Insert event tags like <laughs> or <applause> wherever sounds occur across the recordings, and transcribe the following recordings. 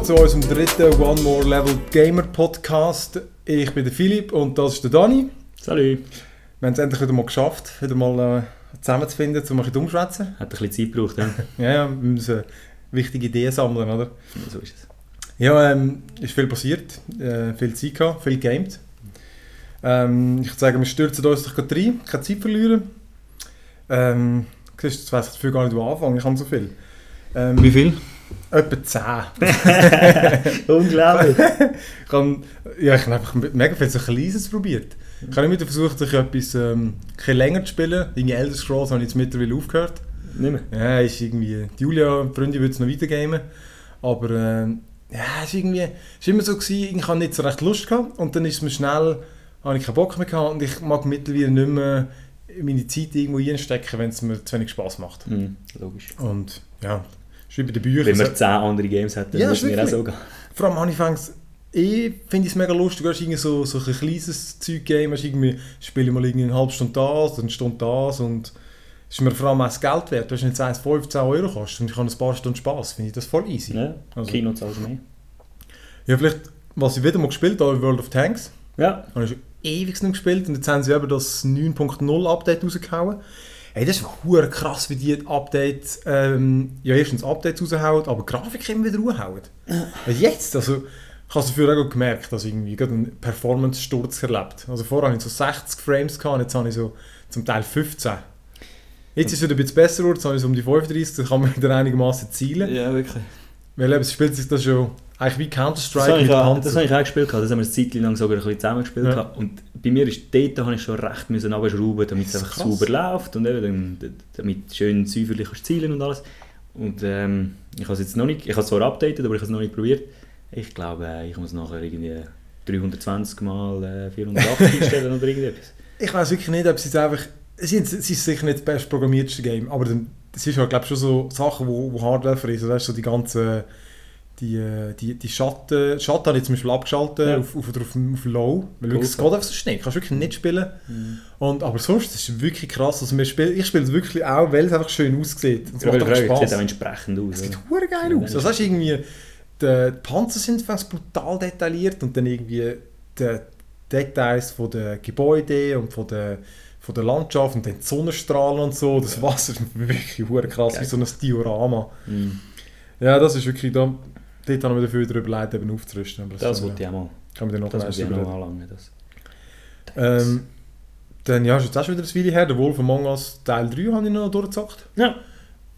Willkommen zu unserem dritten One More Level Gamer Podcast. Ich bin der Philipp und das ist der Dani. Salut. Wir haben es endlich wieder mal geschafft, wieder mal äh, zusammenzufinden, um ein bisschen umschwätzen. Hat ein bisschen Zeit gebraucht, ja? <laughs> Ja, ja, wir müssen wichtige Ideen sammeln, oder? so ist es. Ja, ähm, ist viel passiert, äh, viel Zeit gehabt, viel gamed. Ähm, ich würde sagen, wir stürzen uns doch gerade rein, keine Zeit verlieren. Ähm, siehst du, jetzt weiss ich dafür gar nicht, wo anfangen, ich habe so viel. Ähm, Wie viel? Etwa 10. <laughs> Unglaublich. <laughs> ich habe, ja, ich habe einfach mega viel so Kleines probiert. Ich habe immer versucht, sich etwas ähm, länger zu spielen. Irgendwie Elder Scrolls habe ich jetzt mittlerweile aufgehört. Nicht mehr. Ja, ist irgendwie, die Julia, die Freundin, würde es noch weitergeben. Aber ähm, ja, es war irgendwie, es war immer so, gewesen, ich hatte nicht so recht Lust gehabt. Und dann ist es mir schnell, habe ich keinen Bock mehr gehabt und ich mag mittlerweile nicht mehr meine Zeit irgendwo reinstecken, wenn es mir zu wenig Spass macht. Mhm, logisch. Und ja, wie bei den Büchern. Wenn wir 10 andere Games hätten, Ja, würden wir auch so gehen. Vor allem anfangs, eh finde ich es mega lustig, du hast irgendwie so, so ein kleines Zeug-Game, hast irgendwie, spiele ich mal irgendwie eine halbe Stunde das, eine Stunde das und es ist mir vor allem auch das Geld wert. Du hast nicht 1, 15 Euro kostet und ich habe ein paar Stunden Spass, finde ich das voll easy. Ja, Also- Kino zahlst du mehr. Ja, vielleicht, was ich wieder mal gespielt habe, World of Tanks, Ja. habe ich schon ewig nicht gespielt und jetzt haben sie eben das 9.0 Update rausgehauen. Hey, das ist hure krass, wie die Updates, ähm, ja erstens Updates raushauen, aber Grafik immer wieder raushauen. Weil Jetzt, also, ich habe es dafür auch gemerkt, dass ich irgendwie gerade einen Performance-Sturz erlebt. Also vorher hatte ich so 60 Frames, gehabt, jetzt habe ich so zum Teil 15. Jetzt ist es wieder ein bisschen besser geworden, jetzt habe ich so um die 35, dann kann man wieder einigermaßen zielen. Ja, wirklich. Weil eben, es spielt sich das schon eigentlich wie Das Counter-Strike mit ich, auch, Panzer. das habe ich auch gespielt. Das haben wir eine Zeit lang sogar ein bisschen zusammen gespielt. Ja. Und bei mir ist dort habe ich schon recht müssen runterschrauben, damit es Das einfach krass. sauber läuft und eben, damit schön säuferlich kannst zielen und alles. Und ähm, ich habe es jetzt noch nicht, ich habe es zwar updated, aber ich habe es noch nicht probiert. Ich glaube, äh, ich muss nachher irgendwie 320 mal äh, 480 <laughs> einstellen oder irgendetwas. Ich weiß wirklich nicht, ob sie es einfach. Es ist, sicher nicht das best programmierteste Game, aber dann- es ist halt, glaube schon so Sachen, wo, wo Hardware ist. Das ist so die ganzen. Die, die, die Schatten. Schatten habe ich zum Beispiel abgeschaltet Ja. auf, auf, auf, auf Low. Weil Cool. es geht einfach so schnell. Du kannst wirklich nicht spielen. Und, aber sonst ist wirklich krass. Also wir spielen, ich spiele es wirklich auch, weil es einfach schön aussieht. Es Ja, macht einfach es sieht Spaß. auch entsprechend aus. Es sieht hure geil aus. Also hast irgendwie, die, Panzer sind fast brutal detailliert und dann irgendwie die Details von den Gebäuden und von der, von der Landschaft und dann die Sonnenstrahlen und so. Das Wasser ist <laughs> wirklich krass, Geil. wie so ein Diorama. Mhm. Ja, das ist wirklich, da, dort haben wir dafür darüber überlegt, eben aufzurüsten. Aber Das kann wollte ich auch mal. kann man dann noch Das muss ich auch noch anlangen. Das. Ähm, dann ja, ist jetzt auch schon wieder ein Weile her. Der Wolf Among Us Teil 3 habe ich noch durchgezockt. Ja.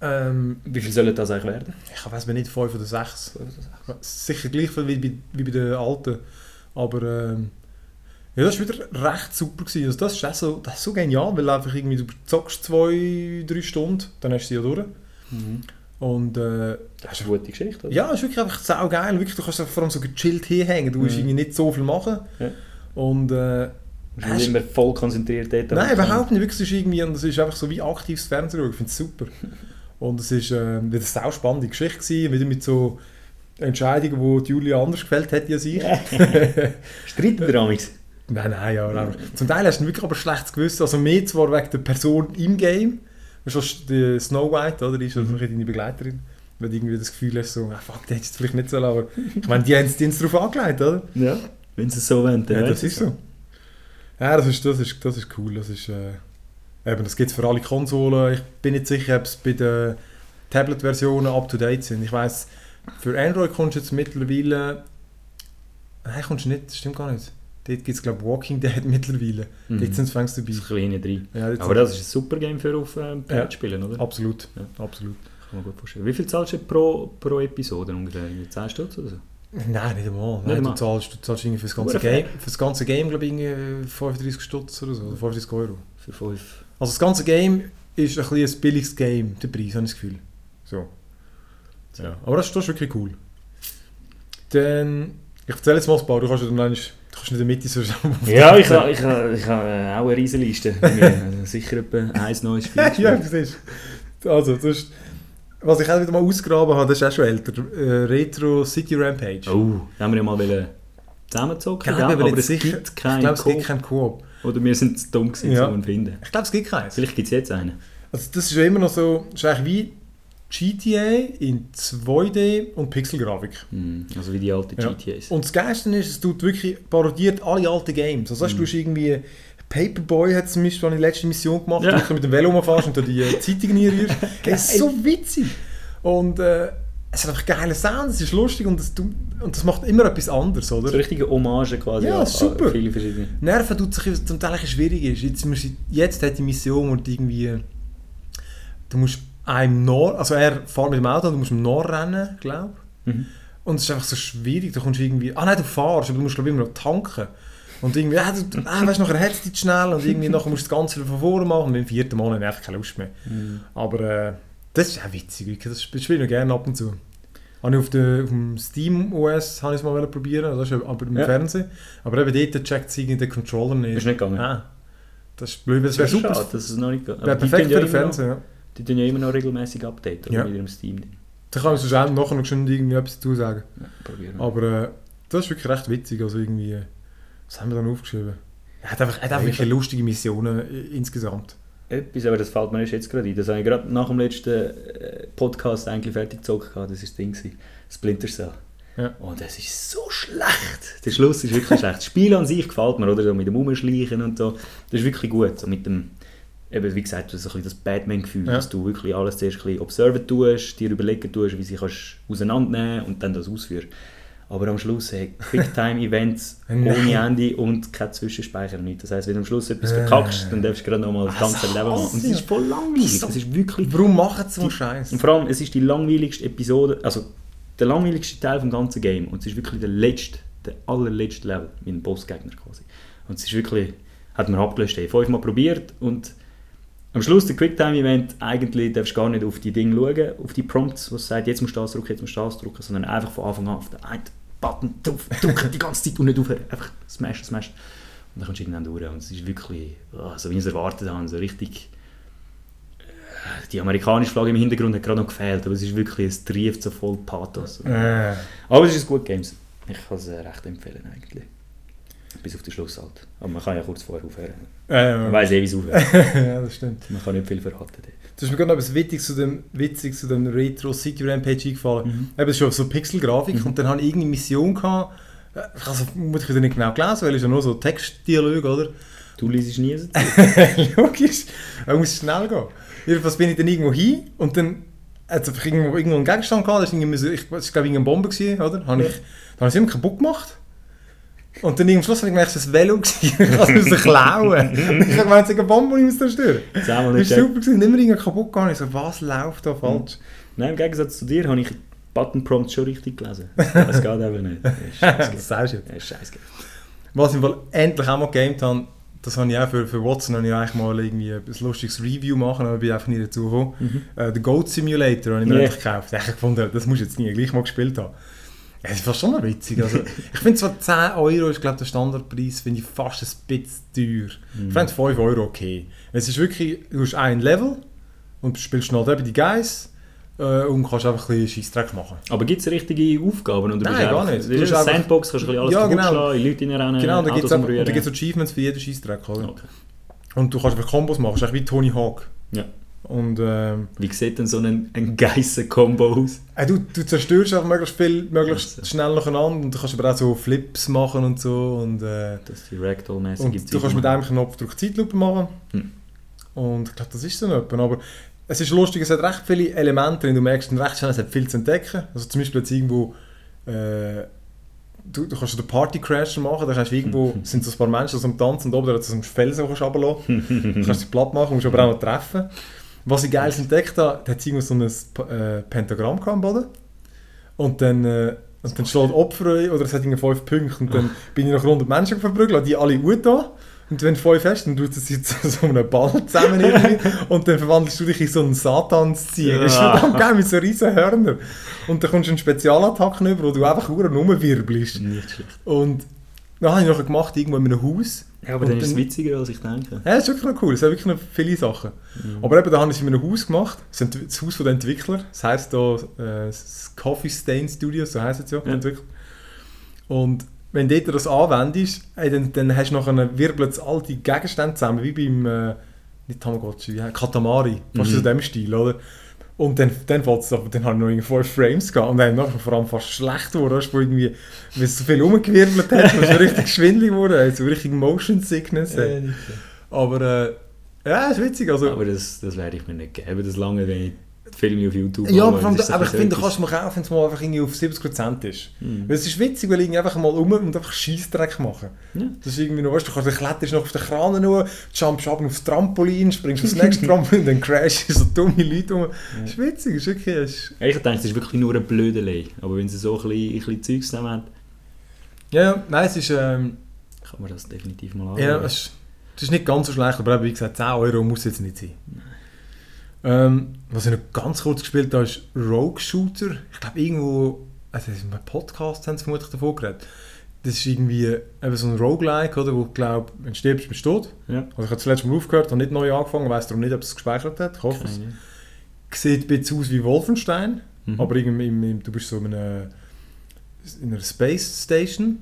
Ähm, Wie viel soll das eigentlich werden? ich weiß nicht, 5 oder 6. Sicher gleich viel wie bei, wie bei den alten. Aber ähm, ja, das war wieder recht super. Gewesen. Also das, ist auch so, das ist so genial, weil einfach irgendwie du zockst zwei, drei Stunden, dann hast du sie ja durch. Und äh, Das ist eine gute Geschichte. Oder? ja, es ist wirklich einfach sau geil. Wirklich, du kannst einfach vor allem so gechillt hinhängen. Du musst Mhm. irgendwie nicht so viel machen. Ja. Und äh, Du nicht immer voll konzentriert dort. Nein, überhaupt nicht. Wirklich, es ist irgendwie, und es ist einfach so wie aktives Fernsehen. Ich finde es super. <laughs> Und es ist äh, eine sau spannende Geschichte gewesen, wieder mit so Entscheidungen, wo die Julia anders gefällt hätte als ich. <laughs> Streiten wir amigs? nein, nein, ja. Einfach. Zum Teil hast du wirklich aber schlechtes Gewissen. Also mehr zwar wegen der Person im Game. Was die Snow White, oder? Die ist also deine Begleiterin. Wenn du irgendwie das Gefühl hast, so, ah, fuck, der hätte es vielleicht nicht so aber ich meine, die haben es darauf angelegt, oder? Ja. Wenn sie es so wollen, dann Ja, das ist so. Ja, das ist, das ist, das ist cool. Das ist, äh, eben, das gibt es für alle Konsolen. Ich bin nicht sicher, ob es bei den Tablet-Versionen up-to-date sind. Ich weiß für Android kommst du jetzt mittlerweile... Nein, kommst du nicht, das stimmt gar nicht. Dort gibt es, glaube ich, Walking Dead <laughs> mittlerweile. Mhm. Dort sind es fängst dabei. Das hinten drin. Ja, Aber das ist ein super Game für auf ähm, Ja. spielen, oder? Absolut, Ja. absolut. Kann man gut vorstellen. Wie viel zahlst du pro, pro Episode ungefähr? Irgendwie 10 Stutz oder so? Nein, nicht einmal. Nicht Nein, einmal. du zahlst, du zahlst irgendwie für das ganze. Game, für das ganze Game glaube ich, irgendwie 35 Stutz oder so, oder 35 Euro. Für 5. Also das ganze Game ist ein, bisschen ein billiges Game, der Preis, habe ich das Gefühl. So. Ja. Aber das, das ist wirklich cool. Dann, ich erzähle jetzt mal ein paar, du kannst ja dann du kannst nicht in der Mitte so Ja, ich habe ich ha, ich ha, äh, auch eine riesen Liste. Bei mir. Also Sicher etwa ein neues <laughs> Spiel. ja, du siehst. Also, das ist, was ich auch wieder mal ausgraben habe, das ist auch schon älter. Äh, Retro City Rampage. Oh, da haben wir ja mal wollen zusammenzocken, gell? ich aber es sicher. gibt ich keinen glaube, es gibt Coop. keinen Koop. Oder wir sind zu dumm gewesen, Ja. zu finden. Ich glaube, es gibt keinen. Vielleicht gibt es jetzt einen. Also das ist ja immer noch so, das ist eigentlich wie GTA in 2D und Pixelgrafik. Mhm. Also wie die alten Ja. GTAs. Und das Geilste ist, es tut wirklich parodiert alle alten Games. Also weißt, du Mhm. hast irgendwie Paperboy hat zum Beispiel eine letzte Mission gemacht, Ja. wo du mit dem Velo rumfährst und die äh, Zeitung reinrührst. <laughs> Das ist so witzig. Und äh, es hat einfach geile Sounds, es ist lustig und das, und das macht immer etwas anderes, oder? So richtige Hommage quasi Ja, super. viele verschiedene. Nerven tut sich zum Teil schwierig ist. Jetzt, jetzt hat die Mission und irgendwie du musst einem Nord, also er fährt mit dem Auto und du musst im Nord rennen, glaube Mhm. Und es ist einfach so schwierig, da kommst du irgendwie, ah nein, du fahrst, aber du musst glaube ich immer noch tanken. Und irgendwie, ah, du, ah, weißt, nachher hat es dich schnell und irgendwie nachher musst du das Ganze von vorne machen und beim vierten habe ich einfach keine Lust mehr. Mhm. Aber äh, das ist auch witzig, das spiele ich noch gerne ab und zu. Habe ich auf, der, auf dem Steam OS habe ich es mal probieren, das ist aber im Ja. Fernsehen. Aber eben dort checkt es irgendwie den Controller nicht. Ist nicht gegangen? Ah, das ist blöd, das wäre super. Schade, dass es noch nicht geht. Wäre perfekt für den Fernseher. Ja. Die tun ja immer noch regelmäßig Update oder Ja. mit ihrem Steam. Da kann ich sonst auch nachher noch schon irgendwie etwas dazu sagen. Ja, probieren wir. Aber äh, das ist wirklich recht witzig. Also irgendwie, was haben wir dann aufgeschrieben? Er hat einfach, hat einfach lustige Missionen äh, insgesamt. Etwas, aber das fällt mir jetzt gerade ein. Das habe ich gerade nach dem letzten äh, Podcast eigentlich fertig gehabt. Das war das Ding. gewesen. Splinter Cell. Ja. Und das ist so schlecht. Der Schluss ist wirklich schlecht. Das Spiel an sich gefällt mir, oder? So mit dem Umschleichen und so. Das ist wirklich gut. So mit dem, eben, wie gesagt, so ein bisschen das Batman-Gefühl, Ja. dass du wirklich alles zuerst ein bisschen observen tust, dir überlegen tust, wie sie kannst auseinandernehmen und dann das ausführen. Aber am Schluss hey, Quicktime-Events <laughs> ohne Ende und kein Zwischenspeicher nicht. Das heisst, wenn du am Schluss etwas Äh. verkackst, dann darfst du gerade nochmal das ganze Level machen. Und es ist voll langweilig. Es ist wirklich Warum machen sie so Scheiß? und vor allem, es ist die langweiligste Episode, also der langweiligste Teil vom ganzen Game. Und es ist wirklich der letzte, der allerletzte Level, dem Bossgegner quasi. Und es ist wirklich, hat man abgelöscht, hey, fünfmal probiert und am Schluss der Quicktime-Event, eigentlich darfst du gar nicht auf die Dinge schauen, auf die Prompts, was sagt, jetzt musst du das drücken, jetzt musst du das drücken, sondern einfach von Anfang an auf den einen Button drauf, drücken die ganze Zeit und nicht aufhören. Einfach smash, smash. Und dann kommst du irgendwann durch und es ist wirklich, oh, so wie ich es erwartet habe, so richtig die amerikanische Flagge im Hintergrund hat gerade noch gefehlt, aber es ist wirklich, es trieft so voll Pathos. Äh, Aber es ist ein gutes Game. Ich kann es äh, recht empfehlen eigentlich. Bis auf den Schluss halt. Aber man kann ja kurz vorher aufhören. Man äh, weiß eh, wie es aufhört. <laughs> ja, das stimmt. Man kann nicht viel verraten. dort. Das ist mir gerade noch etwas Witziges zu dem, witzig zu dem Retro City Rampage eingefallen. Mhm. Eben, es ist schon so Pixelgrafik Mhm. und dann habe ich irgendeine Mission gehabt. Ich habe es vermutlich wieder nicht genau gelesen, weil es ist ja nur so Textdialog, oder? Du liest nie so <laughs> Logisch, da muss schnell gehen. Jedenfalls bin ich dann irgendwo hin und dann hat es einfach irgendwo, irgendwo einen Gegenstand gehabt, das war so- ich, das glaube ich eine Bombe, gewesen, oder? Habe Ja. ich, dann habe ich es immer kaputt gemacht. Und dann es war ein Velo, müssen klauen. Und ich habe gemeint, eine Bombe, muss zerstören. Das nicht war super, gewesen. immer irgendwie kaputt gegangen. Ich so, was läuft da falsch? Nein, im Gegensatz zu dir habe ich Button Prompts schon richtig gelesen. <laughs> Das geht einfach nicht. Das ist scheiße. <laughs> das sagst du jetzt. Das ist scheiße. Was ich endlich auch mal gegamed habe, das habe ich auch für, für Watson habe ich eigentlich mal irgendwie ein lustiges Review machen, aber ich bin einfach nicht dazu gekommen. Mhm. Äh, den Goat Simulator habe ich mir endlich gekauft. Ich habe gefunden, das muss ich jetzt nie gleich mal gespielt haben. Ja, das ist fast schon noch witzig. Also, ich finde zwar 10 Euro ist glaube der Standardpreis, finde ich fast ein bisschen teuer. Mhm. Ich finde 5 Euro okay. Es ist wirklich, du hast ein Level und spielst schnell eben die Guys äh, und kannst einfach ein bisschen Scheissdreck machen. Aber gibt es richtige Aufgaben? Oder Nein, gar einfach- nicht. Du hast eine Sandbox, kannst du alles Ja, genau. in Leute reinrennen, Genau, da gibt es. Achievements für jeden Scheissdreck. Okay. Und du kannst einfach Kombos machen, das ist wie Tony Hawk. Ja. Und ähm, Wie sieht denn so ein, ein Geissen-Combo aus? äh, du, du zerstörst einfach möglichst viel, möglichst Also. schnell nacheinander und du kannst aber auch so Flips machen und so. Und, äh, Das die Ragdoll-mäßige und du kannst mit einem Knopfdruck Zeitlupe machen. Hm. Und ich glaube, das ist so etwa. Aber es ist lustig, es hat recht viele Elemente drin. Du merkst dann recht schnell, es hat viel zu entdecken. Also zum Beispiel jetzt irgendwo... Äh, Du, du kannst den Party-Crasher machen, da kannst du irgendwo, <laughs> sind so ein paar Menschen so am Tanzen und oben da so einen Felsen runterlassen. Du kannst sie platt machen, musst aber auch noch treffen. Was ich geil entdeckt habe, hat irgendwo so ein äh, Pentagramm am Boden. Und dann, äh, und dann schlägt Opfer oder es hat irgendwie fünf Punkte. Und dann bin ich noch 100 Menschen verprügelt, die alle gut da. Und wenn du fünf hast, dann tut es sich zu so einem Ball zusammen irgendwie. <laughs> und dann verwandelst du dich in so einen Satanszieher. Das ist Ja. verdammt geil, mit so riesen Hörnern. Und dann kommst du einen Spezialattacken über, wo du einfach nur rumwirbelst. Nicht schlecht. Und dann habe ich noch gemacht, irgendwo in einem Haus. Ja, aber Und dann ist es witziger, als ich denke. Ja, das ist wirklich noch cool. Es sind wirklich noch viele Sachen. Mhm. Aber eben, da habe ich es in einem Haus gemacht. Das ist das Haus von den Entwicklern. Das heisst da äh, das Coffee Stain Studios, so heisst es ja, Ja. Und wenn du das anwendest, ey, dann, dann hast du nachher wirbelt alte Gegenstände zusammen, wie beim, äh, nicht Tamagotchi, Katamari, fast Mhm. in dem Stil, oder? Und dann, dann, fängt's aber, dann habe ich noch irgendwie 5 Frames gehabt und dann nachher vor allem fast schlecht geworden, wo irgendwie, weil es so viel rumgewirbelt hat, und so richtig <laughs> schwindelig geworden, so richtig Motion Sickness. hat. Aber äh, ja, ist witzig. Also, Aber das, das werde ich mir nicht geben, das lange, wenn ich Filme auf YouTube ja, aber, allem, aber ich finde, du kannst mal kaufen, wenn es mal einfach irgendwie auf 70% ist. Mhm. Weil es ist witzig, weil irgendwie einfach mal rum und einfach Scheissdreck machen. Ja. Das ist irgendwie noch, weißt du, du kannst, kletterst noch auf den Kran noch, jumpst ab aufs Trampolin, springst aufs nächste Trampolin, dann crashst so dumme Leute rum. Das ist witzig, ist wirklich... Ist, Ja, Ich denke, es ist wirklich nur ein Blödelei. Aber wenn sie so ein bisschen, ein bisschen Zeugs zusammen haben, ja, ja, nein, es ist... Ähm, kann man das definitiv mal Ja, anschauen. es ist, es ist nicht ganz so schlecht, aber wie gesagt, 10 Euro muss jetzt nicht sein. Ähm, was ich noch ganz kurz gespielt habe, ist Rogue Shooter. Ich glaube, irgendwo, also in einem Podcast haben sie vermutlich davon geredet. Das ist irgendwie eben so ein Roguelike, oder, wo du glaubst, wenn du stirbst, bist du tot. Ja. Also ich habe zuletzt mal aufgehört, habe nicht neu angefangen, weiß darum nicht, ob es gespeichert hat. Ich hoffe es. Keine. Sieht ein bisschen aus wie Wolfenstein, Mhm. aber irgendwie im, im, du bist so in einer, in einer Space Station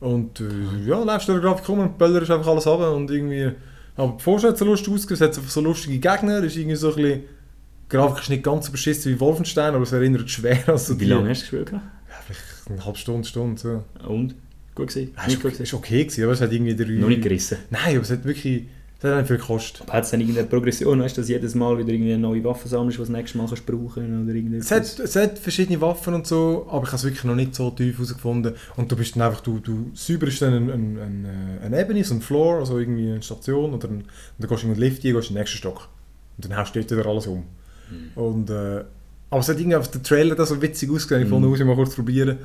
und äh, ja, läufst durch die Grafik rum und böllerst einfach alles ab und irgendwie, aber bevor es hat so lustig ausgesehen, es hat so lustige Gegner, ist irgendwie so ein bisschen, die Grafik ist nicht ganz so beschissen wie Wolfenstein, aber es erinnert schwer an so Wie die- lange hast du gespielt? Ja, vielleicht eine halbe Stunde, Stunde, so. Und? Gut gewesen? Ja, ist, gut ist okay gewesen, aber es hat irgendwie drei... Noch nicht gerissen. Nein, aber es hat wirklich, es hat nicht viel gekostet. Hat es dann irgendeine Progression, weißt du, dass jedes Mal wieder irgendwie eine neue Waffe sammelst, die du das nächste Mal kannst brauchen oder Es hat, es hat verschiedene Waffen und so, aber ich habe es wirklich noch nicht so tief herausgefunden. Und du bist dann einfach, du, du säuberst dann eine, eine, eine, eine Ebene, so ein Floor, also irgendwie eine Station, oder ein, und dann gehst du in den Lift rein, gehst in den nächsten Stock. Und dann haust du dort wieder alles um. Mhm. Und, äh, aber es hat irgendwie auf den Trailer da so witzig ausgesehen, ich Mhm. ich mal kurz probieren.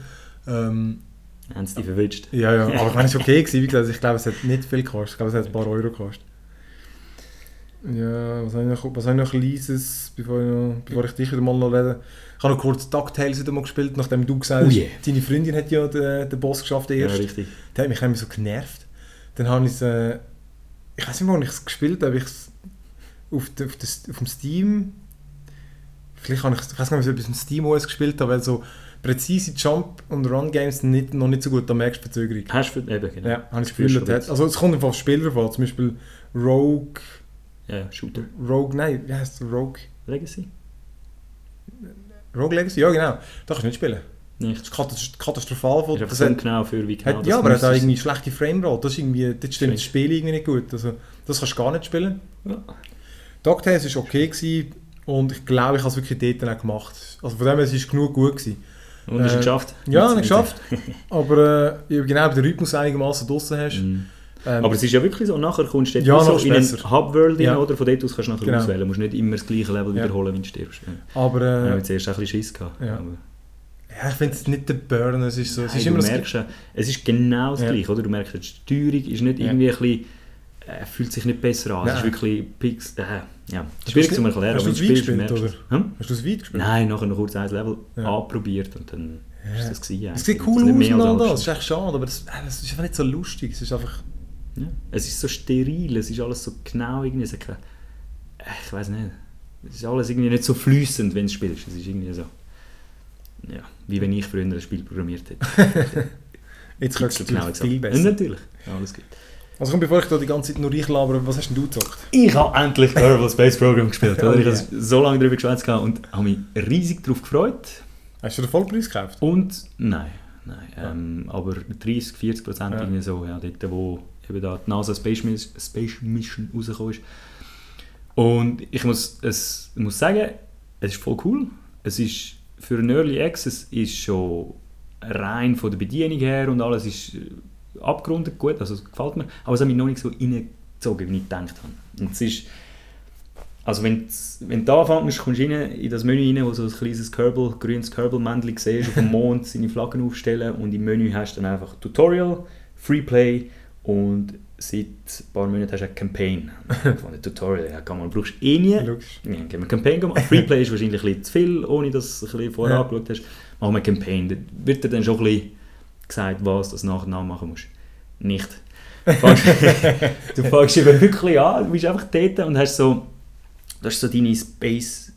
Ähm, Haben sie dich verwünscht? ja, ja, aber ich meine, es war okay gewesen, wie gesagt, ich glaube, es hat nicht viel gekostet, ich glaube, es hat ein paar Euro gekostet. Ja, was habe ich noch, was habe ich noch Leises, bevor ich, noch, bevor ich dich wieder mal noch rede? Ich habe noch kurz DuckTales wieder mal gespielt, nachdem du gesagt Oh hast, yeah. deine Freundin hat ja den, den Boss geschafft Ja, erst. richtig. Der hat mich irgendwie so genervt. Dann habe ich es, äh, ich weiß nicht mehr, wo ich es gespielt habe, ich es auf, de, auf, des, auf dem Steam, vielleicht habe ich, ich weiß nicht, ob ich es auf dem Steam OS gespielt habe, weil so präzise Jump- und Run-Games nicht, noch nicht so gut, da merkst du Verzögerung. Hast du eben, genau. Ja, habe ich das Gefühl, also es kommt einfach auf Spieler vor, zum Beispiel Rogue, Ja, ja, Shooter. Rogue, nein, wie heißt Rogue? Legacy? Rogue Legacy, ja genau, da kannst du nicht spielen. Nicht. Das ist katas- katastrophal. Ist Das hat, genau für wie genau hat, das ja, aber er hat auch irgendwie schlechte Framerate, das ist irgendwie, dort stimmt das. Spiel irgendwie nicht gut, also das kannst du gar nicht spielen. Ja. DuckTales war okay gewesen und ich glaube, ich habe es wirklich dort auch gemacht. Also von dem her, es ist genug gut gewesen. Und hast du Äh, es geschafft? Ja, Mit- geschafft. <laughs> Aber äh, genau, den Rhythmus einigermaßen draussen hast. Mhm. Ähm, Aber es ist ja wirklich so, nachher kommst du Ja, so in besser. Hub-World Ja. oder? Von dort aus kannst du nachher Genau. auswählen. Du musst nicht immer das gleiche Level Ja. wiederholen, wenn du stirbst. Ja. aber Ja. äh, habe zuerst auch ein bisschen Schiss gehabt. Ja. Ja, ich finde es nicht der Burn, es ist so, es Nein, ist du immer das merkst, ja, es ist genau das Ja. gleiche, oder? Du merkst, die Steuerung ist nicht Ja. irgendwie ein bisschen, äh, fühlt sich nicht besser an. Es ist wirklich Pix, äh, ja, du schwierig es zu erklären. hast du es du weit gespielt, du oder? es. Hm? Hast du es weit gespielt? Nein, nachher noch kurz ein Level Ja. anprobiert und dann Ja. ist das gewesen. Es sieht cool aus und all das, es ist echt schade, aber das, äh, ist einfach nicht so lustig. Es ist einfach... Ja. Es ist so steril, es ist alles so genau irgendwie, es hat keine, äh, ich weiß nicht, es ist alles irgendwie nicht so flüssend, wenn du spielst. Es ist irgendwie so, ja, wie wenn ich früher ein Spiel programmiert hätte. <laughs> Jetzt kannst du So genau natürlich viel Ja, besser. natürlich, ja, alles gut. Also komm, bevor ich da die ganze Zeit nur reinlabere, was hast denn du gezockt? Ich habe endlich Kerbal Space Program gespielt. <laughs> Oh Oder? Ich yeah. habe so lange darüber geschwätzt und habe mich riesig darauf gefreut. Hast du den Vollpreis gekauft? Und nein, nein. Ja. Ähm, aber 30, 40 Prozent Ja. irgendwie so, ja, dort, wo eben da die NASA Space, Space Mission rausgekommen ist. Und ich muss, es, muss sagen, es ist voll cool. Es ist für einen Early Access ist schon rein von der Bedienung her und alles ist äh, abgerundet gut, also es gefällt mir. Aber es hat mich noch nicht so reingezogen, wie ich gedacht habe. Und es ist, also wenn, wenn du anfängst, kommst du rein, in das Menü rein, wo so ein kleines Kerbal, grünes Kerbal-Männchen siehst, auf dem <laughs> Mond seine Flaggen aufstellen und im Menü hast du dann einfach Tutorial, Freeplay und seit ein paar Monaten hast du eine Campaign. <laughs> Von der Tutorial, ja, kann man, brauchst du eh nie. Logisch. Ja, wir Campaign gemacht. <laughs> Freeplay ist wahrscheinlich ein bisschen zu viel, ohne dass du ein bisschen vorher Ja. angeschaut hast. Machen wir Campaign. Da wird dir dann schon ein bisschen gesagt, was du nachher nachmachen musst. Nicht. Du fängst, <laughs> du fängst eben wirklich an, du bist einfach dort und hast so, das ist so deine Space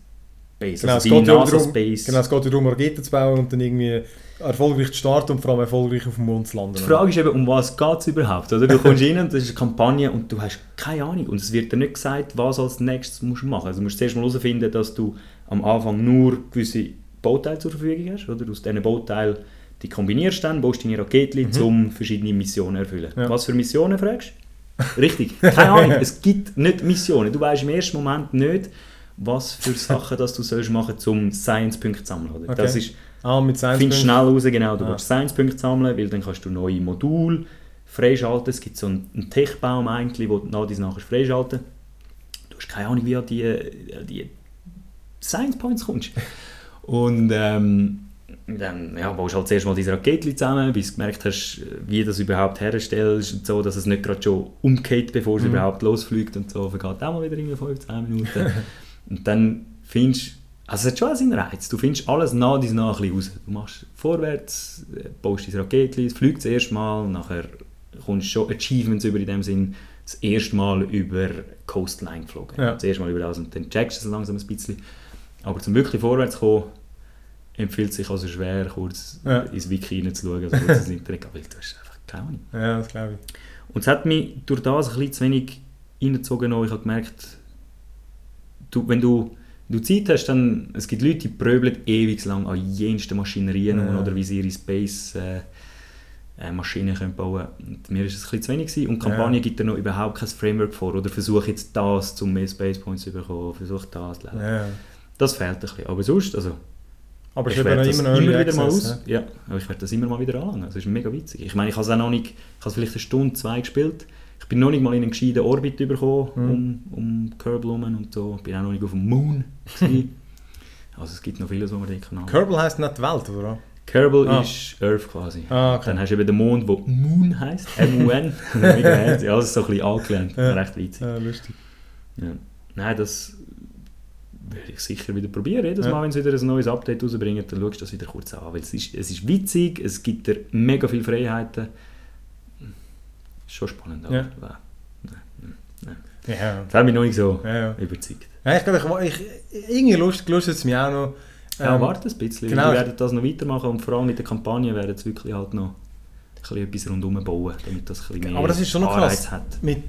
Base, Genau, es also deine geht NASA darum, Space. genau, es geht ja darum, Raketen zu bauen und dann irgendwie erfolgreich zu starten und vor allem erfolgreich auf dem Mond zu landen. Die Frage ist eben, um was geht es überhaupt? Oder? Du kommst rein und das ist eine Kampagne und du hast keine Ahnung. Und es wird dir nicht gesagt, was als nächstes musst du machen. Also du musst zuerst mal herausfinden, dass du am Anfang nur gewisse Bauteile zur Verfügung hast. Oder? Aus diesen Bauteilen die kombinierst du dann, baust deine Raketen, Mhm. um verschiedene Missionen zu erfüllen. Ja. Was für Missionen fragst du? Richtig, keine <laughs> Ahnung, es gibt nicht Missionen. Du weißt im ersten Moment nicht, was für <laughs> Sachen das du sollst machen um Science-Punkte zu sammeln. Oder? Okay. Das ist, Ah, mit Science findest schnell raus, genau, du Ja. willst Science-Punkte sammeln, weil dann kannst du neue Module freischalten. Es gibt so einen, Tech-Baum eigentlich, wo du nach dies nachher freischalten Du hast keine Ahnung, wie an die, die Science-Points kommst. <laughs> Und ähm, dann ja, baust du halt zuerst mal diese Raketen zusammen, bis du gemerkt hast, wie du das überhaupt herstellst und so, dass es nicht gerade schon umgeht, bevor es Mhm. überhaupt losfliegt und so. Vergeht auch mal wieder irgendwie 15 Minuten. <laughs> und dann findest also es hat schon seinen Reiz. Du findest alles nach dies nach ein raus. Du machst vorwärts, äh, baust dein Raketchen, es fliegt das erste Mal, nachher kommst du schon Achievements über in dem Sinn, das erste Mal über Coastline geflogen. Ja. Das erste Mal über das und dann checkst du es langsam ein bisschen. Aber zum wirklich vorwärts zu kommen, empfiehlt sich also schwer, kurz Ja. ins Wiki reinzuschauen, also kurz ins Internet, weil du hast einfach keine Ahnung. Ja, das glaube ich. Und es hat mich durch das ein bisschen zu wenig reingezogen. auch. Ich habe gemerkt, du, wenn du, du Zeit hast, dann, es gibt Leute, die pröbeln ewig lang an jensten Maschinerien Ja. oder wie sie ihre Space äh, äh, Maschinen können bauen Und mir ist es ein bisschen zu wenig gewesen. Und die Ja. Kampagne gibt dir noch überhaupt kein Framework vor. Oder versuche jetzt das, um mehr Space Points zu bekommen, versuche das. zu lernen. Ja. Das fehlt ein bisschen. Aber sonst, also, Aber es ich werde das immer wieder mal Access, aus. Ja, aber ich werde das immer mal wieder anlangen. Das ist mega witzig. Ich meine, ich habe es auch noch nicht, ich habe vielleicht eine Stunde, zwei gespielt. Ich bin noch nicht mal in einen gescheiten Orbit bekommen, Mhm. um, um Kerbal und so. Ich bin auch noch nicht auf dem Moon. <laughs> also es gibt noch vieles, was man denken kann. Kerbal heisst nicht die Welt, oder? Kerbal Ah. ist Earth quasi. Ah, okay. Dann hast du eben den Mond, der Moon heisst. <laughs> M-U-N. <laughs> Ja, das ist so ein bisschen angelernt. Ja. Recht witzig. Ja, lustig. Ja. Nein, das werde ich sicher wieder probieren. Jedes Ja. Mal, wenn sie wieder ein neues Update rausbringen, dann schaust du das wieder kurz an. Weil es ist, es ist witzig, es gibt dir mega viele Freiheiten. Ist schon spannend, aber Ja. äh, nein, nein. Ja, Das hat mich noch nicht so ja. ja. überzeugt. ja ich glaube, ich, ich, irgendwie Lust, Lust hat es mir auch noch. Ja, ähm, warte ein bisschen. genau. Wir werden das noch weitermachen und vor allem mit der Kampagne werden es wirklich halt noch ein etwas rundherum bauen, damit das ein mehr Aber das ist schon noch Anreiz krass. hat. Mit,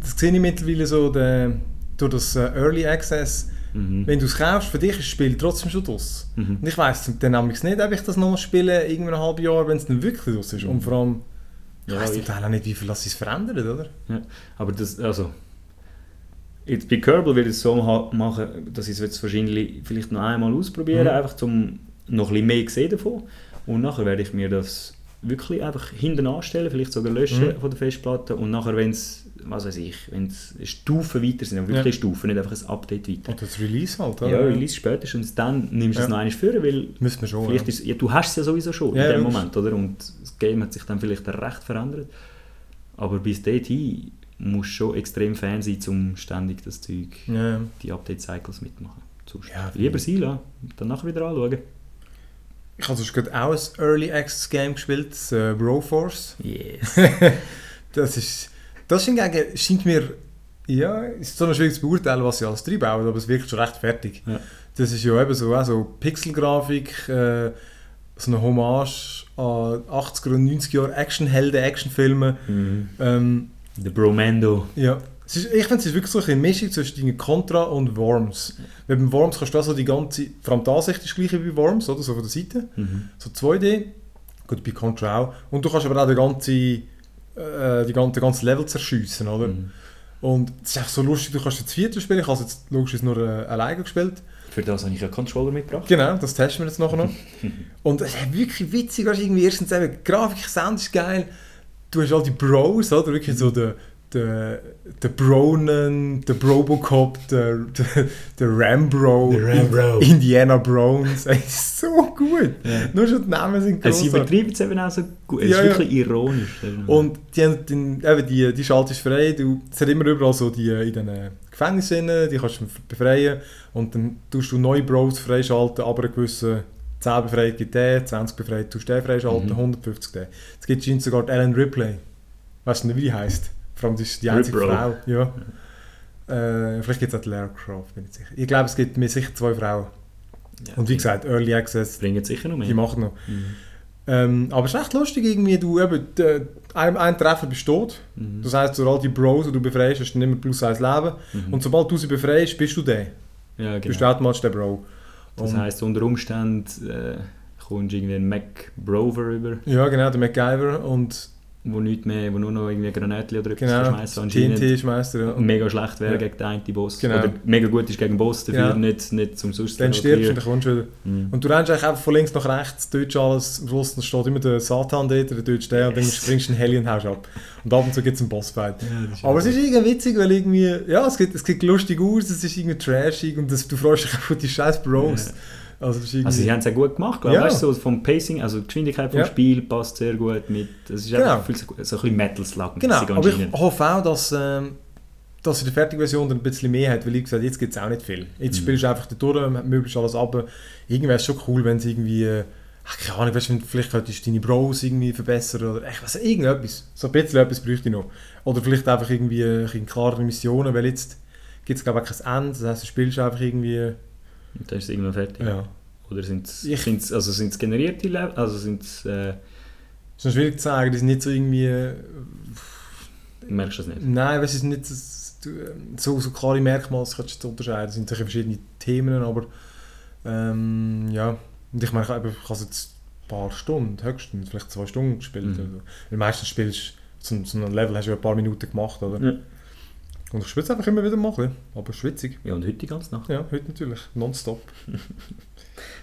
das sehe ich mittlerweile so der, durch das äh, Early Access. Mhm. Wenn du es kaufst, für dich ist das Spiel trotzdem schon draus. Mhm. Und ich weiss dann nämlich nicht, ob ich das noch spiele, irgendwann ein halbes Jahr, wenn es dann wirklich draus ist. Und vor allem, ich Ja, weiss zum Teil auch nicht, wie viel das es verändert, oder? Ja, aber das, also, jetzt bei Kerbal würde ich es so machen, dass ich es jetzt wahrscheinlich vielleicht noch einmal ausprobieren, Mhm. einfach zum noch ein bisschen mehr sehen davon. Und nachher werde ich mir das wirklich einfach hinten anstellen, vielleicht sogar löschen Mhm. von der Festplatte und nachher, wenn es, was weiß ich, wenn es Stufen weiter sind, aber wirklich Ja. Stufen, nicht einfach ein Update weiter. Oder das Release halt, oder? Ja, Release spätestens dann nimmst du es Ja. noch einmal führen, weil Müssen wir schon. Vielleicht ja. ist, ja, du hast es ja sowieso schon in dem. Moment, oder? Und das Game hat sich dann vielleicht recht verändert. Aber bis dorthin musst du schon extrem Fan sein, um ständig das Zeug, die Update-Cycles mitmachen. Sonst Ja, lieber sein lassen, dann nachher wieder anschauen. Ich habe sonst gerade auch ein Early Access Game gespielt, das äh, Broforce. Yes. <laughs> Das ist, das hingegen scheint mir, ja, ist so schwierig zu beurteilen, was sie alles drin bauen, aber es wirkt schon recht fertig. Ja. Das ist ja eben so, auch so Pixelgrafik, äh, so eine Hommage an 80er und 90er Jahre Actionhelden, Actionfilme. mhm. Ähm, Der Bromando. ja. Ist, ich finde, es ist wirklich so eine Mischung zwischen den Contra und Worms. Weil beim Worms kannst du also die ganze, vor allem die Ansicht ist gleich wie bei Worms, oder? So von der Seite. Mhm. so 2D. Gut, bei Contra auch. Und du kannst aber auch den ganzen, äh, die ganze, den ganzen Level zerschiessen, oder? Mhm. Und es ist einfach so lustig, du kannst jetzt Viertel spielen. Ich habe es jetzt logisch nur äh, alleine gespielt. Für das habe ich einen Controller mitgebracht. Genau, das testen wir jetzt nachher noch. <laughs> Und es ist wirklich witzig, weißt, irgendwie erstens eben, die Grafik, Sound ist geil. Du hast all die Bros, oder? Wirklich so der, der, der Bronen, der Brobocop, der, der, der Rambro, Rambro. Indiana Browns. Es ist so gut. Ja. Nur schon die Namen sind Also sie übertreiben es eben auch so gut. Es Ja, ist ja. wirklich ironisch. Und die, haben den, eben die, die schaltest du frei. Du, es hat immer überall so die in den Gefängnissen, die kannst du befreien. Und dann tust du neue Bros freischalten, aber einen gewissen 10 befreit gibt der, 20 befreit tust du den freischalten, Mhm. 150 den. Es gibt scheint sogar Ellen Ripley. Weißt du nicht, wie die heisst? Vor allem, das ist die einzige Ripro. Frau. Ja. Äh, vielleicht gibt es auch die Lara Croft, bin ich sicher. Ich glaube, es gibt mir sicher zwei Frauen. Ja, Und wie gesagt, Early Access, bringen sicher noch mehr. die machen noch. Mhm. Ähm, aber es ist echt lustig, irgendwie, du eben, der, ein, ein Treffer besteht. Mhm. Das heisst, all die Bros, die du befreist, hast du nicht mehr plus eins Leben. Mhm. Und sobald du sie befreist, bist du der. Ja, Bist du genau. automatisch der Bro. Das Und- heisst, unter Umständen äh, kommst du irgendwie einen Mac Brover über, Ja, genau, der MacGyver und wo, nicht mehr, wo nur noch irgendwie Granatli oder etwas genau, schmeißen anscheinend. TNT-Schmeister. Ja. Und Mega schlecht wäre Ja. gegen den einen Boss. Genau. Oder mega gut ist gegen den Boss, dafür Ja. nicht, nicht zum sonst dann stirbst du und dann kommst du wieder. Mhm. Und du rennst eigentlich einfach von links nach rechts, deutsch alles, am Schluss steht immer der Satan dort, der deutsch der, und dann springst du einen Heli und haust ab. Und ab und zu gibt es einen Bossfight. Ja, Aber es ist irgendwie witzig, weil irgendwie, ja, es geht, es geht lustig aus, es ist irgendwie trashig und das, du freust dich <laughs> auf die scheiß Bros. Also, Also sie haben es ja gut gemacht, glaube ich. Ja. Weißt du, so vom Pacing, also die Geschwindigkeit vom Ja. Spiel passt sehr gut mit. Es ist Genau. einfach viel so, ein bisschen Metal-Slug. genau, aber ich hoffe auch, dass, ähm, dass in der fertigen Version dann ein bisschen mehr hat, weil ich gesagt jetzt gibt es auch nicht viel. Jetzt Mhm. spielst du einfach durch, möglichst alles ab. Irgendwie wäre es schon cool, wenn es irgendwie, äh, ach, keine Ahnung, weißt, vielleicht könntest du deine Bros irgendwie verbessern oder ich weiß irgendetwas. So ein bisschen etwas bräuchte ich noch. Oder vielleicht einfach irgendwie äh, ein klarere Missionen, weil jetzt gibt es glaube ich kein Ende, das heisst, du spielst einfach irgendwie, Und dann ist es irgendwann fertig. ja. Oder sind es sind's, also sind's generierte Level? Also sind es. Äh, Es ist noch schwierig zu sagen, die sind nicht so irgendwie, äh, merkst du das nicht? nein, es sind nicht so, so, so klare Merkmale, das kannst du unterscheiden. Es sind sicher verschiedene Themen, aber ähm, ja, und ich meine, ich habe jetzt ein paar Stunden, höchstens, vielleicht zwei Stunden gespielt. Mhm. Also. Weil meistens spielst du so, so ein Level hast du ja ein paar Minuten gemacht, oder? Ja. Und ich es einfach immer wieder mal, ein aber schwitzig. ja, und heute die ganze Nacht. Ja, heute natürlich, nonstop. <laughs>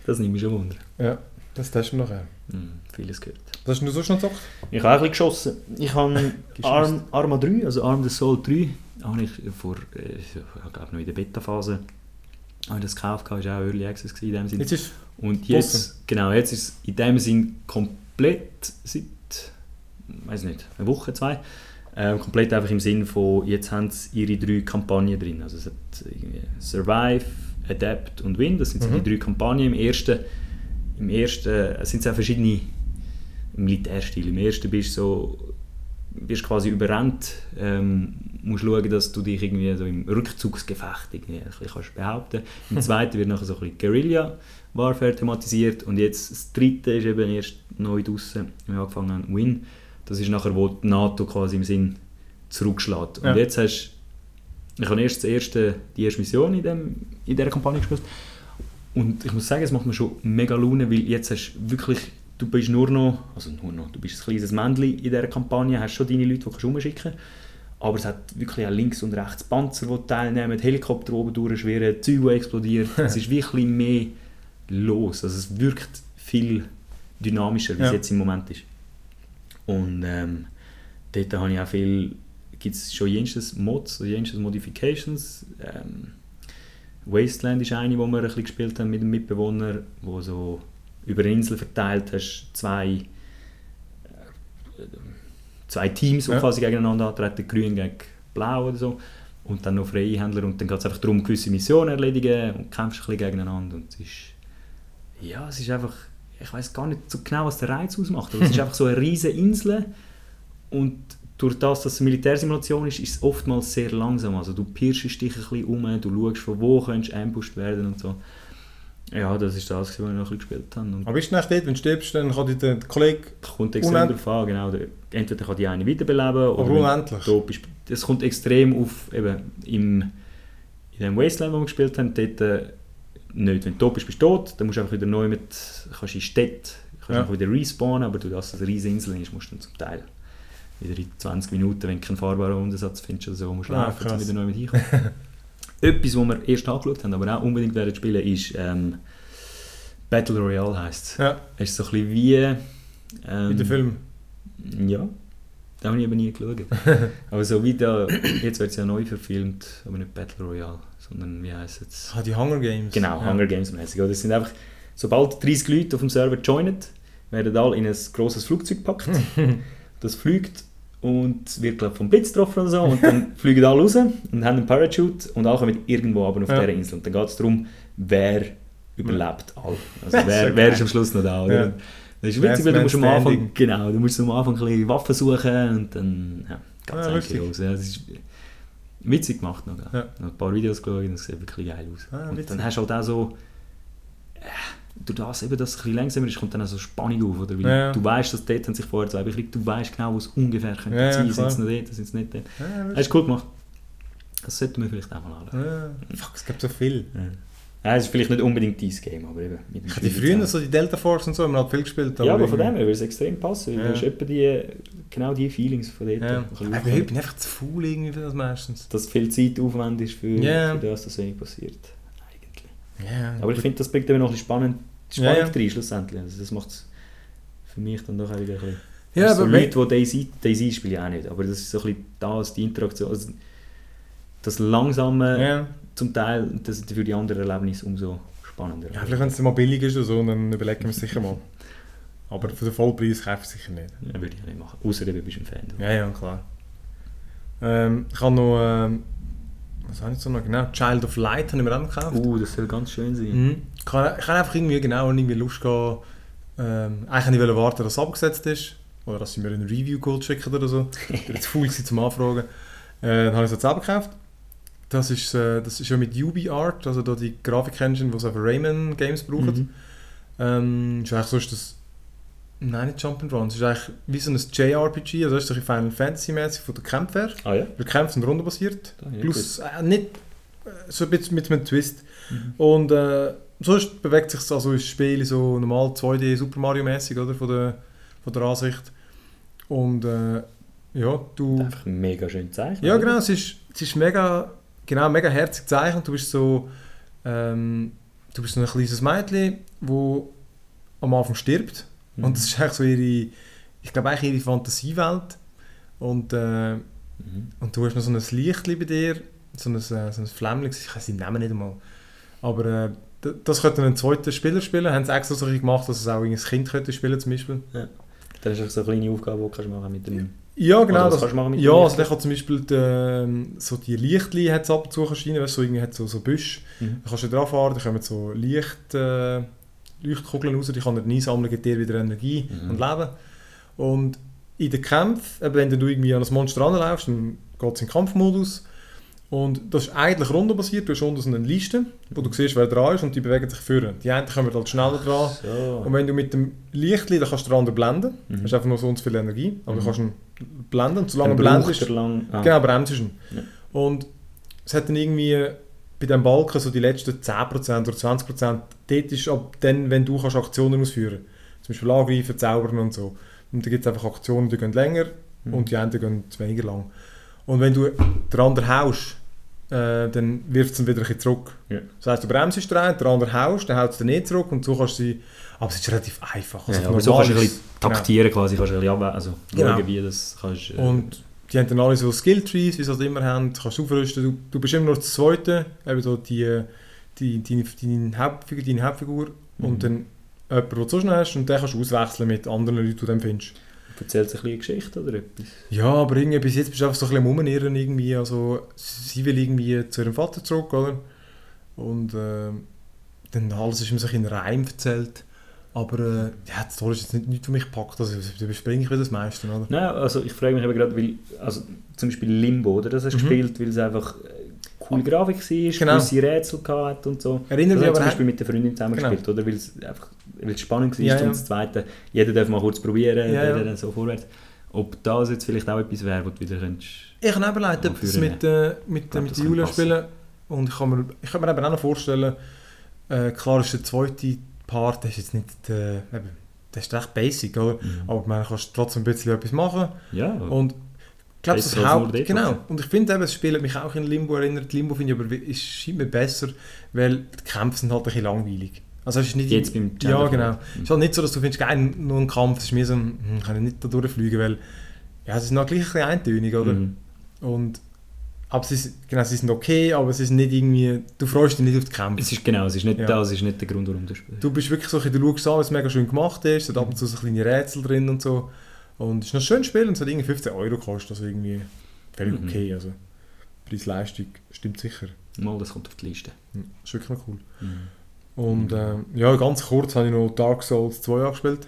Das nimmt mich schon Wunder. Ja, das testen wir nachher. Hm, vieles gehört. Was hast du sonst noch gezockt? Ich habe ein bisschen geschossen. Ich habe. <laughs> Arm, Arma 3, also Arm the Soul 3, habe ich vor, äh, ich glaube noch in der Beta-Phase, habe ich das gekauft, das war auch Early Access in dem Sinn. Jetzt ist Und jetzt, genau, jetzt ist es in dem Sinn komplett seit, weiß nicht, eine Woche, zwei, ähm, komplett einfach im Sinn von, jetzt haben sie ihre drei Kampagnen drin. Also es hat Survive, Adapt und Win, das sind so Mhm. die drei Kampagnen. Im ersten, im ersten es sind es auch verschiedene Militärstil. Im ersten bist du so, wirst quasi überrannt, ähm, musst schauen, dass du dich irgendwie so im Rückzugsgefecht irgendwie ein bisschen kannst behaupten Im <laughs> zweiten wird nachher so ein bisschen Guerilla Warfare thematisiert und jetzt das dritte ist eben erst neu draussen, wir haben angefangen haben, Win. Das ist nachher, wo die NATO quasi im Sinn zurückschlägt. Und Ja. jetzt hast ich habe erst erste, die erste Mission in, dem, in dieser Kampagne gespielt und ich muss sagen, es macht mir schon mega Laune, weil jetzt hast du wirklich, du bist nur noch, also nur noch, du bist ein kleines Männchen in dieser Kampagne, hast schon deine Leute, die kannst du rumschicken aber es hat wirklich auch links und rechts Panzer, die teilnehmen, Helikopter die oben durchschwirren, Züge, die explodieren. <laughs> es ist wirklich mehr los. Also es wirkt viel dynamischer, wie es Ja. jetzt im Moment ist. Und ähm, dort habe ich auch viel, gibt es schon jenstes Mods, jenstes Modifications. Ähm, Wasteland ist eine, wo wir ein bisschen gespielt haben mit dem Mitbewohner, wo so über eine Insel verteilt hast, zwei, äh, zwei Teams, die Ja. quasi gegeneinander antreten, grün gegen blau oder so. Und dann noch freie Händler und dann geht es einfach darum, gewisse Missionen erledigen und kämpfst ein bisschen gegeneinander. Und es ist, ja, es ist einfach, ich weiß gar nicht so genau, was der Reiz ausmacht, aber es ist <laughs> einfach so eine riesige Insel und durch das, dass es eine Militärsimulation ist, ist es oftmals sehr langsam. Also du pirschst dich ein bisschen um, du schaust, von wo könntest du ambushed werden und so. Ja, das ist das, was ich noch ein bisschen gespielt habe. Und Aber bist du nicht dort, wenn du stirbst, dann kann dir der Kollege kommt extrem darauf an, genau. Der, entweder kann die eine wiederbeleben oder aber unendlich. du tot bist. Es kommt extrem auf, eben, im, in dem Wasteland, wo wir gespielt haben, dort äh, nicht. Wenn du tot bist, bist du tot, dann musst du einfach wieder neu mit, kannst in Städte, kannst Ja. einfach wieder respawnen, aber du, dass es eine riesige Insel ist, musst du dann zum Teil wieder in 20 Minuten, wenn du keinen fahrbaren Untersatz findest oder so, musst du Ah, laufen, um wieder neu mit <laughs> hinkommen. Etwas, was wir erst angeschaut haben, aber auch unbedingt werden spielen, ist ähm, Battle Royale heisst es. Ja, Es ist so ein bisschen wie... Ähm, in dem Film. Ja, da habe ich aber nie geschaut. <laughs> aber so wie da, jetzt wird es ja neu verfilmt, aber nicht Battle Royale, sondern wie heisst es? Ah, die Hunger Games. Genau, ja. Hunger Games mäßig. Das sind einfach, sobald 30 Leute auf dem Server joinen, werden alle in ein grosses Flugzeug gepackt. <laughs> das fliegt und wird glaub, vom Blitz getroffen oder so und dann <laughs> fliegen alle raus und haben einen Parachute und alle kommen irgendwo aber auf Ja. dieser Insel. Und dann geht es darum, wer überlebt alle. <laughs> Also wer, so wer ist am Schluss noch da, oder? Ja. Das ist witzig, weil du musst am Anfang, genau, du musst am Anfang ein bisschen Waffen suchen und dann ja, geht es Ah, eigentlich los. Ja, das ist witzig gemacht noch. Ja. Noch ein paar Videos geschaut und das sieht wirklich geil aus. Ah, und dann hast du halt auch so, äh, durch das eben, dass es ein bisschen langsamer ist, kommt dann auch so Spannung auf. Oder? Weil Ja, ja. Du weißt, dass dort haben sich vorher zwei bekriegt, du weißt genau, wo es ungefähr könnte Ja, sein, sind sie noch dort, sind sie nicht dort. Ja, Das ist cool gemacht. Das sollte man vielleicht auch mal anschauen. Fuck, es gibt so viel. Ja. Ja, es ist vielleicht nicht unbedingt dein Game, aber eben. Mit Ich Spiel früher so die Delta Force und so, man hat viel gespielt. Ja, aber von dem her würde es extrem passen. weil Ja. Du hast etwa die, genau die Feelings von dort. Ja. Aber ich bin einfach zu faul irgendwie für das meistens. dass viel Zeit aufwendig ist für, Ja. für das, dass wenig passiert. Eigentlich. Ja, Aber ich finde, das bringt eben noch ein bisschen spannend, Spannung ja. rein, schlussendlich. Also das macht es für mich dann doch auch wieder ein bisschen... ja, also so aber Leute, die Daisy, Daisy spielen auch nicht, aber das ist so ein bisschen das, die Interaktion, also das Langsame ja. Zum Teil, das ist für die anderen Erlebnisse umso spannender. ja, vielleicht wenn es mal billig ist oder so, dann überlegen wir es sicher mal. Aber für den Vollpreis kaufe ich es sicher nicht. Ja, würde ich nicht machen. Außer du bist ein Fan. Ja, ja, klar. Ähm, ich habe noch, ähm, was habe ich so noch genau? Child of Light habe ich mir auch gekauft. Uh, das soll ganz schön sein. Mhm. Ich habe ich einfach irgendwie genau irgendwie Lust gehabt, ähm, eigentlich nicht wollen warten, dass es abgesetzt ist. Oder dass sie mir einen Review-Code schicken oder so. Ich war zu faul zum Anfragen. Äh, dann habe ich es jetzt selber gekauft. Das ist, äh, das ist ja mit UbiArt, also da die Grafik-Engine, die es für Rayman Games braucht. Mhm. Ähm, ist eigentlich so ist das... Nein, nicht Jump'n'Run. Es ist eigentlich wie so ein JRPG, also ist ein Final Fantasy-mäßig von der Kämpfe her. Ah ja? Die Kämpfe sind rundenbasiert. Habe ich Plus äh, nicht äh, so ein bisschen mit einem Twist. Mhm. Und äh, sonst bewegt sich also das Spiel so normal 2D Super Mario mäßig oder von der, von der Ansicht. Und äh, ja, du. Einfach mega schön gezeichnet. Ja genau, es ist, es ist mega, genau, mega herzig gezeichnet. Du bist so, ähm, du bist so ein kleines Mädchen, wo am Anfang stirbt. Mhm. Und das ist eigentlich so ihre, ich glaube eigentlich ihre Fantasiewelt. Und äh, Mhm. und du hast noch so ein Licht bei dir, so ein, äh, so ein Flämmchen, ich weiß den Namen nicht einmal. Aber äh, das könnte ein zweiter Spieler spielen. Haben sie extra so gemacht, dass es auch ein Kind könnte spielen zum Beispiel. Das ist einfach so eine kleine Aufgabe, die du kannst machen mit dem... Ja, genau. Das, mit ja, also der kann zum Beispiel die, ähm, so die Lichtli hat's ab und zu erscheinen, weißt, du, so irgendwie hat so, so Büsche. Mhm. Da kannst du dran fahren, da kommen so Licht, äh, Leuchtkugeln raus, die kann er einsammeln, gibt dir wieder Energie Mhm. und Leben. Und in den Kämpfen, wenn du irgendwie an das Monster ranläufst, dann geht es in den Kampfmodus. Und das ist eigentlich rundenbasiert. Du hast unten eine Liste, wo du siehst, wer dran ist und die bewegen sich führen. Die einen kommen halt schneller dran. So. Und wenn du mit dem Lichtli, dann kannst du den anderen blenden. Mhm. Das ist einfach nur so und so viel Energie. Aber Mhm. du kannst ihn blenden und solange Dann er blendet er lang... Ah. genau, bremst du ihn. Ja. Und es hat dann irgendwie bei diesem Balken so die letzten 10% oder 20%, dort ist ab dann, wenn du kannst Aktionen ausführen kannst. Zum Beispiel angreifen, zaubern und so. Und da gibt es einfach Aktionen, die gehen länger Mhm. und die anderen gehen weniger lang. Und wenn du den anderen haust, äh, dann wirft es ihn wieder ein bisschen zurück. Ja. Das heisst, du bremst den rein, der andere haust, dann haut es dann nicht zurück und so kannst du sie... Aber es ist relativ einfach. Ja, Also aber so kannst du ein bisschen taktieren quasi, kannst du ein bisschen abwägen, also Genau. schauen, wie das kannst... äh, Und die haben dann alle so Skilltrees, wie sie das immer haben, kannst du aufrüsten. Du, du bist immer noch das Zweite, eben so die, die, die, deine, Hauptfigur, deine Hauptfigur Mhm. und dann jemand, den du so schnell hast und den kannst du auswechseln mit anderen Leuten, die du dann findest. Erzählt sich ein bisschen eine Geschichte oder etwas? Ja, aber irgendwie bis jetzt bist du einfach so ein bisschen Rumirren irgendwie, also sie will irgendwie zu ihrem Vater zurück, oder? Und äh, dann alles ist mir so in Reim erzählt. Aber äh, ja, das Story ist jetzt nicht, nicht für mich gepackt, also da überspringe ich wieder das meiste, oder? Nein, also ich frage mich eben gerade, weil, also zum Beispiel Limbo, oder? Das hast du Mhm. gespielt, weil es einfach äh, coole Grafik war, Genau. gewisse Rätsel hatte und so. Erinnere Das mich ich zum aber Beispiel mit der Freundin zusammen Genau. gespielt, oder? Weil es einfach weil es spannend war Ja, und ja. das Zweite, jeder darf mal kurz probieren, Ja, der ja. dann so vorwärts. Ob das jetzt vielleicht auch etwas wäre, was du wieder könntest... Ich habe überlegt, ob das mit, äh, mit, glaub, mit Julia spielen. Und ich kann mir, ich kann mir eben auch noch vorstellen, äh, klar ist der zweite Part, der ist jetzt nicht, äh, eben, der ist recht basic, oder? Mhm. Aber man kann trotzdem ein bisschen etwas machen. ja, Und ich glaube, das Haupt, genau. Und ich finde eben, das Spiel hat mich auch in Limbo erinnert. Limbo finde ich aber, es scheint mir besser, weil die Kämpfe sind halt ein bisschen langweilig. Also es ist nicht... jetzt beim ja, Gender- genau. Mhm. Es ist halt nicht so, dass du findest, geil, nur ein Kampf, es ist mir so hm, kann ich nicht da durchfliegen, weil ja, es ist noch gleich ein bisschen eintönig, oder? Mhm. Und, aber sie, sind- genau, sie sind okay, aber es ist nicht irgendwie, du freust dich nicht auf die Kämpfe. Es ist genau, es ist nicht Ja. das, ist nicht der Grund, warum du spielst. Du bist wirklich so, du schaust an, was mega schön gemacht ist, hat ab und zu so kleine Rätsel drin und so. Und es ist noch ein schönes Spiel und es hat irgendwie 15 Euro gekostet, also irgendwie völlig Mhm. okay, also Preis-Leistung stimmt sicher. Mal, das kommt auf die Liste. Hm, Ist wirklich noch cool. Mhm. Und ähm, ja, ganz kurz habe ich noch Dark Souls 2 angespielt.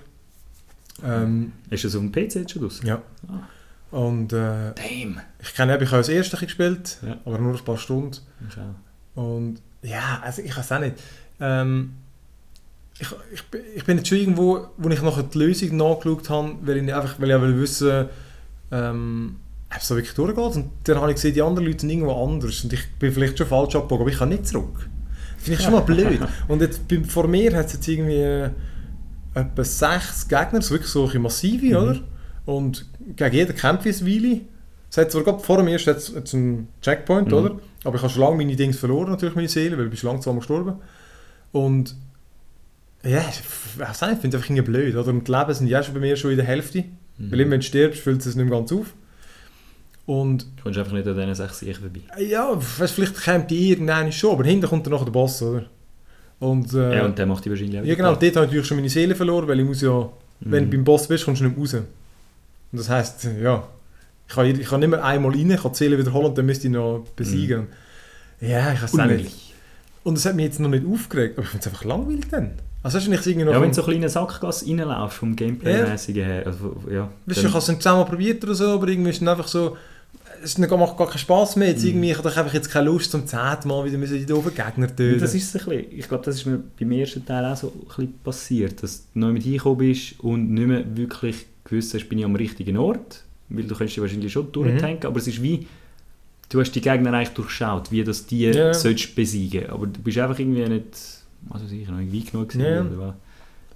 Ähm, Ist das auf dem PC jetzt schon draus? ja. Ah. Und äh, Damn! ich kenne ich habe das erste gespielt, Ja. aber nur ein paar Stunden. Und ja, also ich weiß auch nicht. Ähm, ich, ich, bin- ich bin jetzt schon irgendwo, wo ich nachher die Lösung nachgeschaut habe, weil ich einfach weil ich will wissen ähm, ob es so wirklich durchgeht. Und dann habe ich gesehen, die anderen Leute sind irgendwo anders und ich bin vielleicht schon falsch abgebogen, aber ich kann nicht zurück. Finde ich schon mal blöd. Und jetzt, vor mir hat es jetzt irgendwie äh, etwa sechs Gegner, so wirklich solche massive, Mhm. oder? Und gegen jeden kämpfe ich ein Weile. Es hat zwar gerade vor mir ist jetzt, jetzt ein Checkpoint, Mhm. oder? Aber ich habe schon lange meine Dings verloren, natürlich meine Seele, weil ich bin schon lange zweimal gestorben. Und ja, ich finde es einfach irgendwie blöd, oder? Und die Leben sind ja schon bei mir schon in der Hälfte. Mhm. Weil immer, wenn du stirbst, füllt es nicht mehr ganz auf. Und Du kommst einfach nicht an diesen sechs Siegen vorbei. ja, weißt, vielleicht kommt die irgendeine schon, aber hinten kommt dann noch der Boss, oder? Und, äh, Ja, und der macht die wahrscheinlich auch ja genau, dort habe ich natürlich schon meine Seele verloren, weil ich muss ja, platt. wenn du Mhm. beim Boss bist, kommst du nicht mehr raus. Und das heisst, ja, ich kann, ich kann nicht mehr einmal rein, ich kann die Seele wiederholen und dann müsste ich noch besiegen. Ja, ich weiß auch nicht. Und das hat mich jetzt noch nicht aufgeregt, aber ich finde es einfach langweilig dann. Also hast du nicht irgendwie noch... Ja, wenn du so eine kleine Sackgasse reinlaufst, vom Gameplay-mäßigen her, also, ja, Weißt du, ich habe es zusammen probiert oder so, aber irgendwie ist es einfach so, es macht gar keinen Spass mehr. Jetzt Mhm. irgendwie, ich habe einfach jetzt keine Lust, zum zehnten Mal wieder die doofen Gegner töten. Das ist ein bisschen, ich glaube, das ist mir beim ersten Teil auch so ein bisschen passiert, dass du neu mit hingekommen bist und nicht mehr wirklich gewusst hast, bin ich am richtigen Ort, weil du kannst dich wahrscheinlich schon durchtanken, aber es ist wie, du hast die Gegner eigentlich durchschaut, wie das die Ja. sollst besiegen, aber du bist einfach irgendwie nicht, also sicher noch irgendwie genug gewesen, Ja. oder was.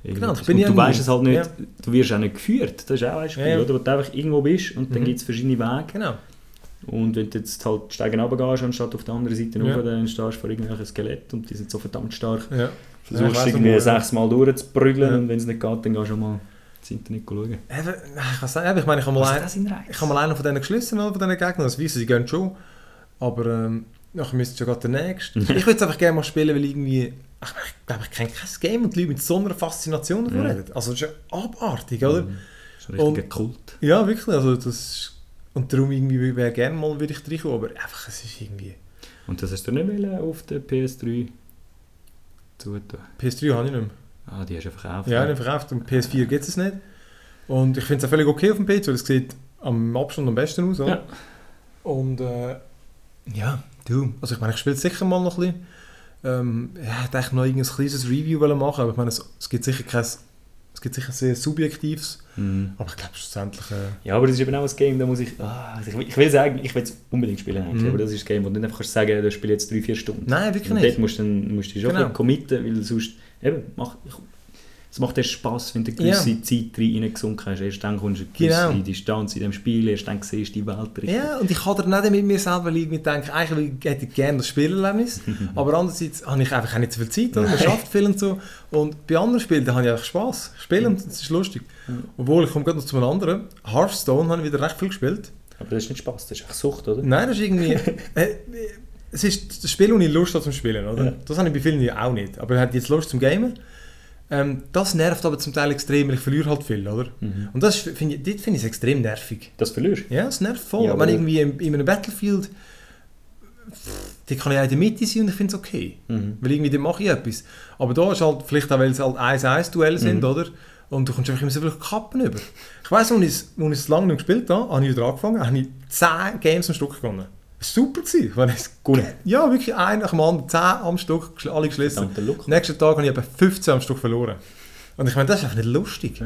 Genau, und du weißt es halt nicht, ja. du wirst auch nicht geführt, das ist auch ein Spiel, Ja, oder? wo du einfach irgendwo bist und dann Mhm. gibt es verschiedene Wege Genau. Und wenn du jetzt halt steigen runtergehst, anstatt auf der anderen Seite Ja. rauf, dann stehst du vor irgendwelchen Skeletten und die sind so verdammt stark. Ja. Ja, ich Versuchst weiss irgendwie aber, sechsmal durchzuprügeln Ja. und wenn es nicht geht, dann gehst du schon mal ins Internet schauen. Eben, ich weiß nicht, ich meine, ich habe mal, ein, ich habe mal einen von denen geschlossen, oder, von diesen Gegnern, das wissen sie gehen schon. Aber ähm, nachher müsste schon gerade der nächste. <laughs> ich würde es einfach gerne mal spielen, weil irgendwie, ich, ich glaube, ich kenne kein Game und die Leute mit so einer Faszination davon Ja. reden. Also das ist ja abartig, oder? Mhm. Das ist ein richtiger Kult. Ja, wirklich. Also das ist, und darum irgendwie wäre gerne mal würde ich reinkommen, aber einfach, es ist irgendwie... Und das hast du nicht wollen auf der PS3 zutun? PS3 habe ich nicht mehr. Ah, die hast du verkauft. Ja, nicht verkauft und PS4 gibt es nicht. Und ich finde es auch völlig okay auf dem PC, weil es sieht am Abstand am besten aus. Oder? Ja. Und äh, ja, du. Also ich meine, ich spiele es sicher mal noch ein bisschen. Ähm, ich hätte eigentlich noch irgendein kleines Review wollen machen aber ich meine, es, es gibt sicher kein... Es gibt sicher sehr subjektives, Mhm. aber ich glaube schlussendlich... Äh, Ja, aber das ist eben auch ein Game, da muss ich... Ah, also ich, will- ich will sagen, ich will es unbedingt spielen eigentlich, Mhm. aber das ist ein Game, wo du nicht einfach kannst sagen, du spielst jetzt 3-4 Stunden. nein, wirklich Und nicht. dort musst du, dann, musst du dich schon Genau. committen, weil sonst... Eben, macht, es macht erst Spass, wenn du eine gewisse Zeit reingesunken hast. Erst dann kommst du eine gewisse Genau. Distanz in dem Spiel, erst dann siehst du die Welt richtig. Ja, und ich kann da nicht mit mir selber liegen und denke, eigentlich hätte ich gerne das Spielerlebnis, <laughs> aber andererseits habe ich einfach auch nicht so viel Zeit, oder? man schafft viel und so. Und bei anderen Spielen da habe ich einfach Spass. Spielen, es ist lustig. Obwohl, ich komme gerade noch zu einem anderen. Hearthstone habe ich wieder recht viel gespielt. Aber das ist nicht Spass, das ist echt Sucht, oder? Nein, das ist irgendwie... <laughs> äh, es ist das Spiel, das ich Lust habe zum Spielen, oder? Ja. Das habe ich bei vielen ja auch nicht. Aber ich habe jetzt Lust zum Gamen. Ähm, das nervt aber zum Teil extrem, weil ich verliere halt viel, oder? Mhm. Und das finde ich, finde ich extrem nervig. Das verlierst Ja, es nervt voll. Ja, Wenn irgendwie in, in einem Battlefield, da kann ich auch in der Mitte sein und ich finde es okay. Mhm. Weil irgendwie, dann mache ich etwas. Aber da ist halt, vielleicht auch, weil es halt 1-1-Duell sind, Mhm. oder? Und du kommst einfach immer so viele Kappen über. Ich weiss, als ich es lange nicht gespielt habe, habe ich wieder angefangen, habe ich 10 Games am Stück gewonnen. Super. Gewesen. Weil es- Gut. Ja, wirklich, ein nach dem anderen, 10 am Stück, alle geschlossen. Nächsten Tag habe ich etwa 15 am Stück verloren. Und ich meine, das ist einfach nicht lustig. Ja.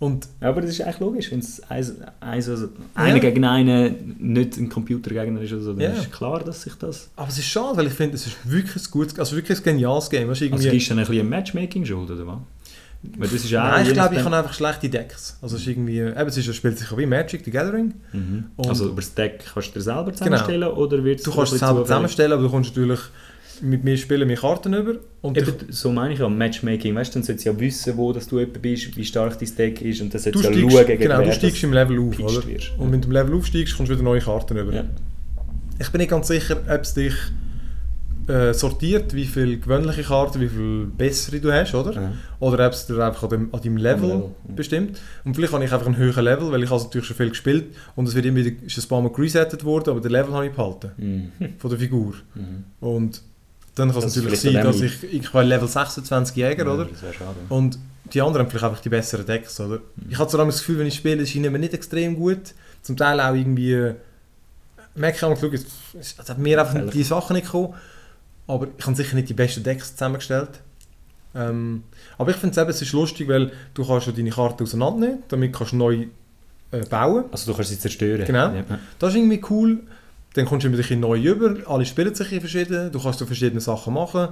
Und Ja, aber das ist eigentlich logisch, wenn es eins, eins, also einer gegen einen nicht ein Computergegner ist, oder so, dann Ja. ist klar, dass sich das... Aber es ist schade, weil ich finde, es ist wirklich ein gutes, also wirklich ein geniales Game. Weißt, du, Also irgendwie, gibst du dann ein bisschen Matchmaking schuld, oder was? Weil das ist auch Nein, ich glaube, ich habe einfach schlechte Decks. Also es ist irgendwie, eben, es ist, es spielt sich wie Magic the Gathering. Mhm. Also über das Deck kannst du dir selber zusammenstellen, oder wird Du kannst es selber zusammenstellen, aber du kannst natürlich mit mir spielen mir Karten über. Und Eben, so meine ich ja, Matchmaking, weißt du, dann solltest du ja wissen, wo dass du jemand bist, wie stark dein Deck ist und dann du solltest du ja schauen, gegen genau, du steigst im Level auf, oder? wirst. Und wenn du im Level aufsteigst, kommst du wieder neue Karten über. Ja. Ich bin nicht ganz sicher, ob es dich äh, sortiert, wie viele gewöhnliche Karten, wie viele bessere du hast, oder? Ja. Oder ob es dir einfach an, dem, an deinem Level, Level, bestimmt. Und vielleicht habe ich einfach einen höheren Level, weil ich habe natürlich schon viel gespielt und es wird immer wieder, ist ein paar Mal geresettet worden, aber den Level habe ich behalten, Mhm. von der Figur. Mhm. Und dann kann es natürlich sein, dass ich, ich habe Level 26 Jäger, Ja, oder? Das wäre schade. Und die anderen haben vielleicht einfach die besseren Decks, oder? Ich habe zwar das Gefühl, wenn ich spiele, ist ihnen nicht extrem gut. Zum Teil auch irgendwie... äh, Merke ich es hat mir einfach Fehler. die Sachen nicht gekommen. Aber ich habe sicher nicht die besten Decks zusammengestellt. Ähm, aber ich finde es ist lustig, weil du kannst ja deine Karten auseinandernehmen, damit kannst du neu äh, bauen. Also du kannst sie zerstören. Genau. Ja. Das ist irgendwie cool. Dann kommst du wieder ein neu über. Alle spielen sich in verschieden. Du kannst so verschiedene Sachen machen.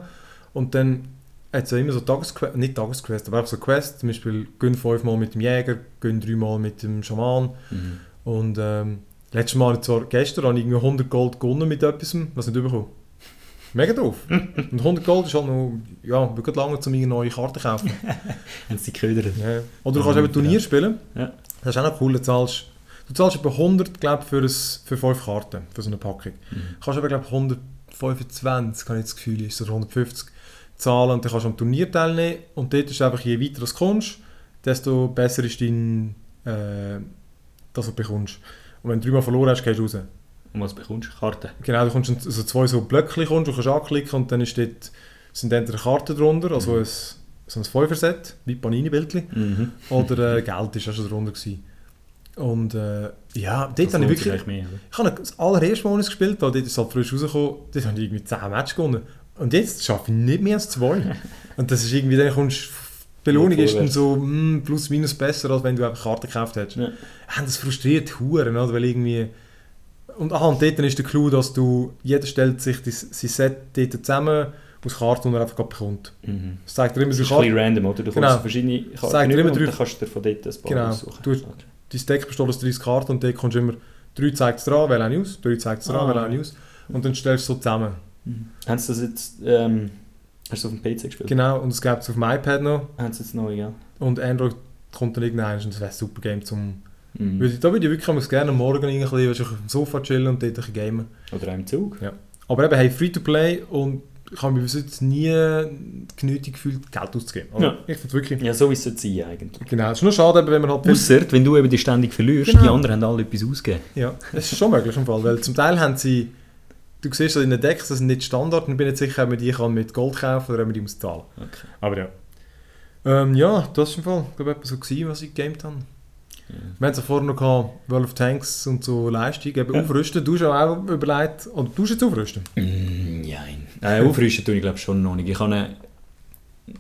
Und dann hat es ja immer so Tagesquests, nicht Tagesquests, aber einfach so Quests. Zum Beispiel gehen fünfmal mit dem Jäger, gehen dreimal mit dem Schaman. Mhm. Und ähm, letztes Mal, zwar gestern, habe ich irgendwie 100 Gold gewonnen mit etwas, was nicht bekommen. Mega doof. <laughs> Und 100 Gold ist halt noch, ja, wirklich lange, um eine neue Karte zu kaufen. <laughs> Haben sie geködert. Ja. Oder du kannst eben Turnier spielen. Ja. Das ist auch noch cool. Du zahlst, du zahlst etwa 100, glaube für, ein, für 5 Karten, für so eine Packung. Mhm. Du kannst aber, glaube 125, habe ich das Gefühl, ist oder 150 zahlen und dann kannst du am Turnier teilnehmen. Und dort ist einfach, je weiter du kommst, desto besser ist dein, äh, das, was du bekommst. Und wenn du dreimal verloren hast, gehst du raus. Und was bekommst du? Karten. Genau, du kommst also zwei so Blöcke, kommst, du kannst anklicken und dann ist dort, sind entweder Karten drunter, also Mhm. ein, so ein Fünfer-Set, wie Panini-Bildchen, Mhm. oder äh, Geld ist auch schon drunter gewesen. Und äh, ja, dort Das habe ich wirklich... mehr? Ich habe das allererste Mal gespielt, weil dort ist halt frisch rausgekommen, dort habe ich irgendwie 10 Matches gewonnen. Und jetzt schaffe ich nicht mehr als zwei. <laughs> und das ist irgendwie, dann kommst. Die Belohnung ist dann so mm, plus minus besser, als wenn du einfach Karten gekauft hättest. Ja. Das frustriert Huren? Weil irgendwie... Und, aha, und dort ist der Clou, dass du... Jeder stellt sich das, sein Set dort zusammen aus Karten, die er einfach bekommt. Mhm. Das zeigt dir immer Das ist ein bisschen random, oder? Du Genau. kannst verschiedene Karten immer und drei- dann kannst du dir von dort ein paar Genau. aussuchen. Du- Okay. dein Deck besteht aus 30 Karten und dort kommst du immer, drei zeigt es dran, wähle eine aus, drei zeigt es dran, Ah. wähle eine aus. Und dann stellst du so zusammen. Mhm. Haben sie das jetzt... Ähm, hast du auf dem PC gespielt? Genau, und es gibt es auf dem iPad noch. Haben sie jetzt neu, ja? Und Android kommt dann irgendwann und das wäre ein super Game zum... Mhm. Ich- Da würde ich wirklich gerne am Morgen ein bisschen, weißt auf dem Sofa chillen und dort ein gamen. Oder auch im Zug. Aber eben, hey, Free-to-Play und ich habe mich bis jetzt nie genötigt gefühlt, Geld auszugeben. Also, Ja. Ich finde wirklich... Ja, so ist es sein eigentlich. Genau, es ist nur schade, wenn man halt... Ausser, wenn du eben die ständig verlierst, Genau. die anderen haben alle etwas ausgegeben. Ja, das ist schon möglich im Fall, weil zum Teil haben sie... Du siehst das in den Decks, das sind nicht Standard, und ich bin nicht sicher, ob man die kann mit Gold kaufen oder ob man die muss zahlen. Okay. Aber ja. Ähm, ja, das ist im Fall, ich glaube etwas so gewesen, was ich gegamed habe. Wir hatten es ja vorher noch gehabt, World of Tanks und so Leistung, eben Ja. aufrüsten. Du hast auch überlegt, oder du hast jetzt aufrüsten? Mm, Nein. Äh, aufrüsten tue ich glaube schon noch nicht. Ich eine,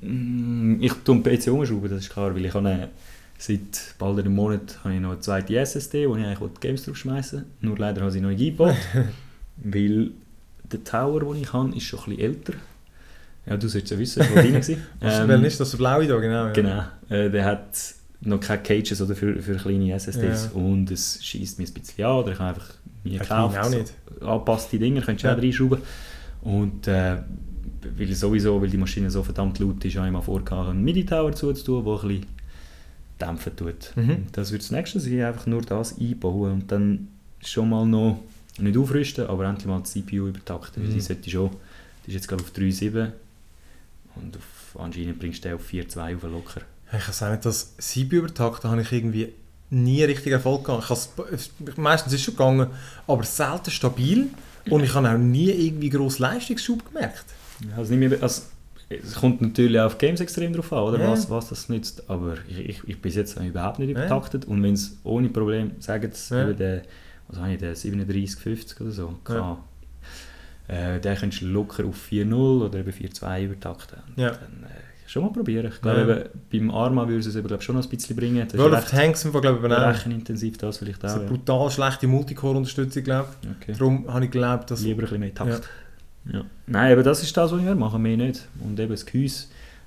Mm, ich tue den PC umschrauben, das ist klar, weil ich habe seit bald einem Monat habe ich noch eine zweite SSD, wo ich eigentlich die Games drauf schmeißen Nur leider habe ich noch nicht eingebaut, <laughs> weil der Tower, den ich habe, ist schon ein bisschen älter. Ja, du solltest ja wissen, wo drin war. <laughs> Was Ähm, ähm, ist das der blaue da, genau? Ja. Genau. Äh, der hat noch keine Cages oder für, für kleine SSDs Ja. und es schießt mir ein bisschen an oder ich habe einfach mir gekauft. auch nicht. So angepasste Dinger, könntest du Ja. auch reinschrauben. Und äh, weil sowieso, weil die Maschine so verdammt laut ist, habe ich mal vorgehabt, einen MIDI-Tower zuzutun, der ein bisschen dämpfen tut. Mhm. Das wird das nächste sein, einfach nur das einbauen und dann schon mal noch, nicht aufrüsten, aber endlich mal die CPU übertakten. weil Mhm. Die sollte schon, die ist jetzt glaube ich auf 3.7 und auf, anscheinend bringst du den auf 4.2 auf locker. Ich kann sagen, das CPU übertakten habe ich irgendwie nie richtig Erfolg gehabt. Ich meistens ist es schon gegangen, aber selten stabil. Und ich habe auch nie irgendwie grossen Leistungsschub gemerkt. Ja, Also nicht mehr, also, es kommt natürlich auch auf Games extrem drauf an, oder? Ja. Was, was das nützt. Aber ich, ich, ich bis jetzt überhaupt nicht Ja. übertaktet. Und wenn es ohne Problem, sagen sie, Ja. über den, was habe ich, den 3750 oder so, kann, äh, den könntest du locker auf 4.0 oder eben 4.2 übertakten. Ja. Dann, äh, schon mal probieren. Ich glaube, Ja. eben, beim Arma würde es eben, glaube ich, schon noch ein bisschen bringen. Das World of recht, Tanks Fall, glaube ich, auch. rechenintensiv, das vielleicht Das auch. ist eine Ja. brutal schlechte Multicore-Unterstützung, glaube ich. Okay. Darum habe ich geglaubt, dass... Lieber ein bisschen mehr Takt. Ja. Nein, aber das ist das, was ich werde machen, mehr nicht. Und eben das Gehäuse,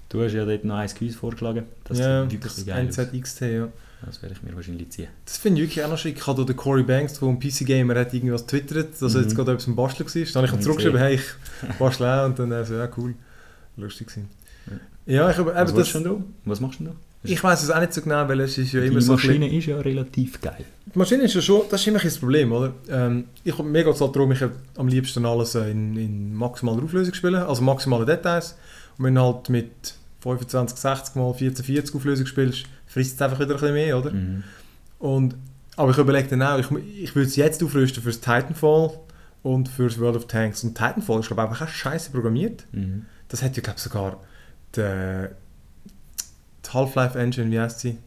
du hast ja dort noch ein Gehäuse vorgeschlagen. Das ja, sieht das wirklich geil aus. NZXT, ja. Das werde ich mir wahrscheinlich ziehen. Das finde ich wirklich auch noch schick. Ich habe den Corey Banks, der ein PC-Gamer hat, irgendwas twittert, dass er Mhm. jetzt gerade etwas im Basteln war. Dann habe ich ihm Mhm, zurückgeschrieben, hey, ich bastle auch. Und dann er so, ja, cool. Lustig gewesen. Ja, ich, habe- Was, das, du denn da? Was machst du denn da? ich weiß es auch nicht so genau, weil es ist ja Die immer so ein bisschen- Maschine ist ja relativ geil. Die Maschine ist ja schon, das ist immer ein bisschen das Problem, oder? Ähm, ich, mir geht es halt darum, ich am liebsten alles äh, in, in maximaler Auflösung spielen, also maximale Details. Und wenn du halt mit 25, 60 mal 1440 Auflösung spielst, frisst es einfach wieder ein bisschen mehr, oder? Mhm. Und, aber ich überlege dann auch, ich, ich würde es jetzt aufrüsten fürs Titanfall und fürs World of Tanks. Und Titanfall ist, glaube ich, einfach auch scheiße programmiert. Mhm. Das hat ja, glaube ich, sogar die, die Half-Life Engine, wie heißt sie?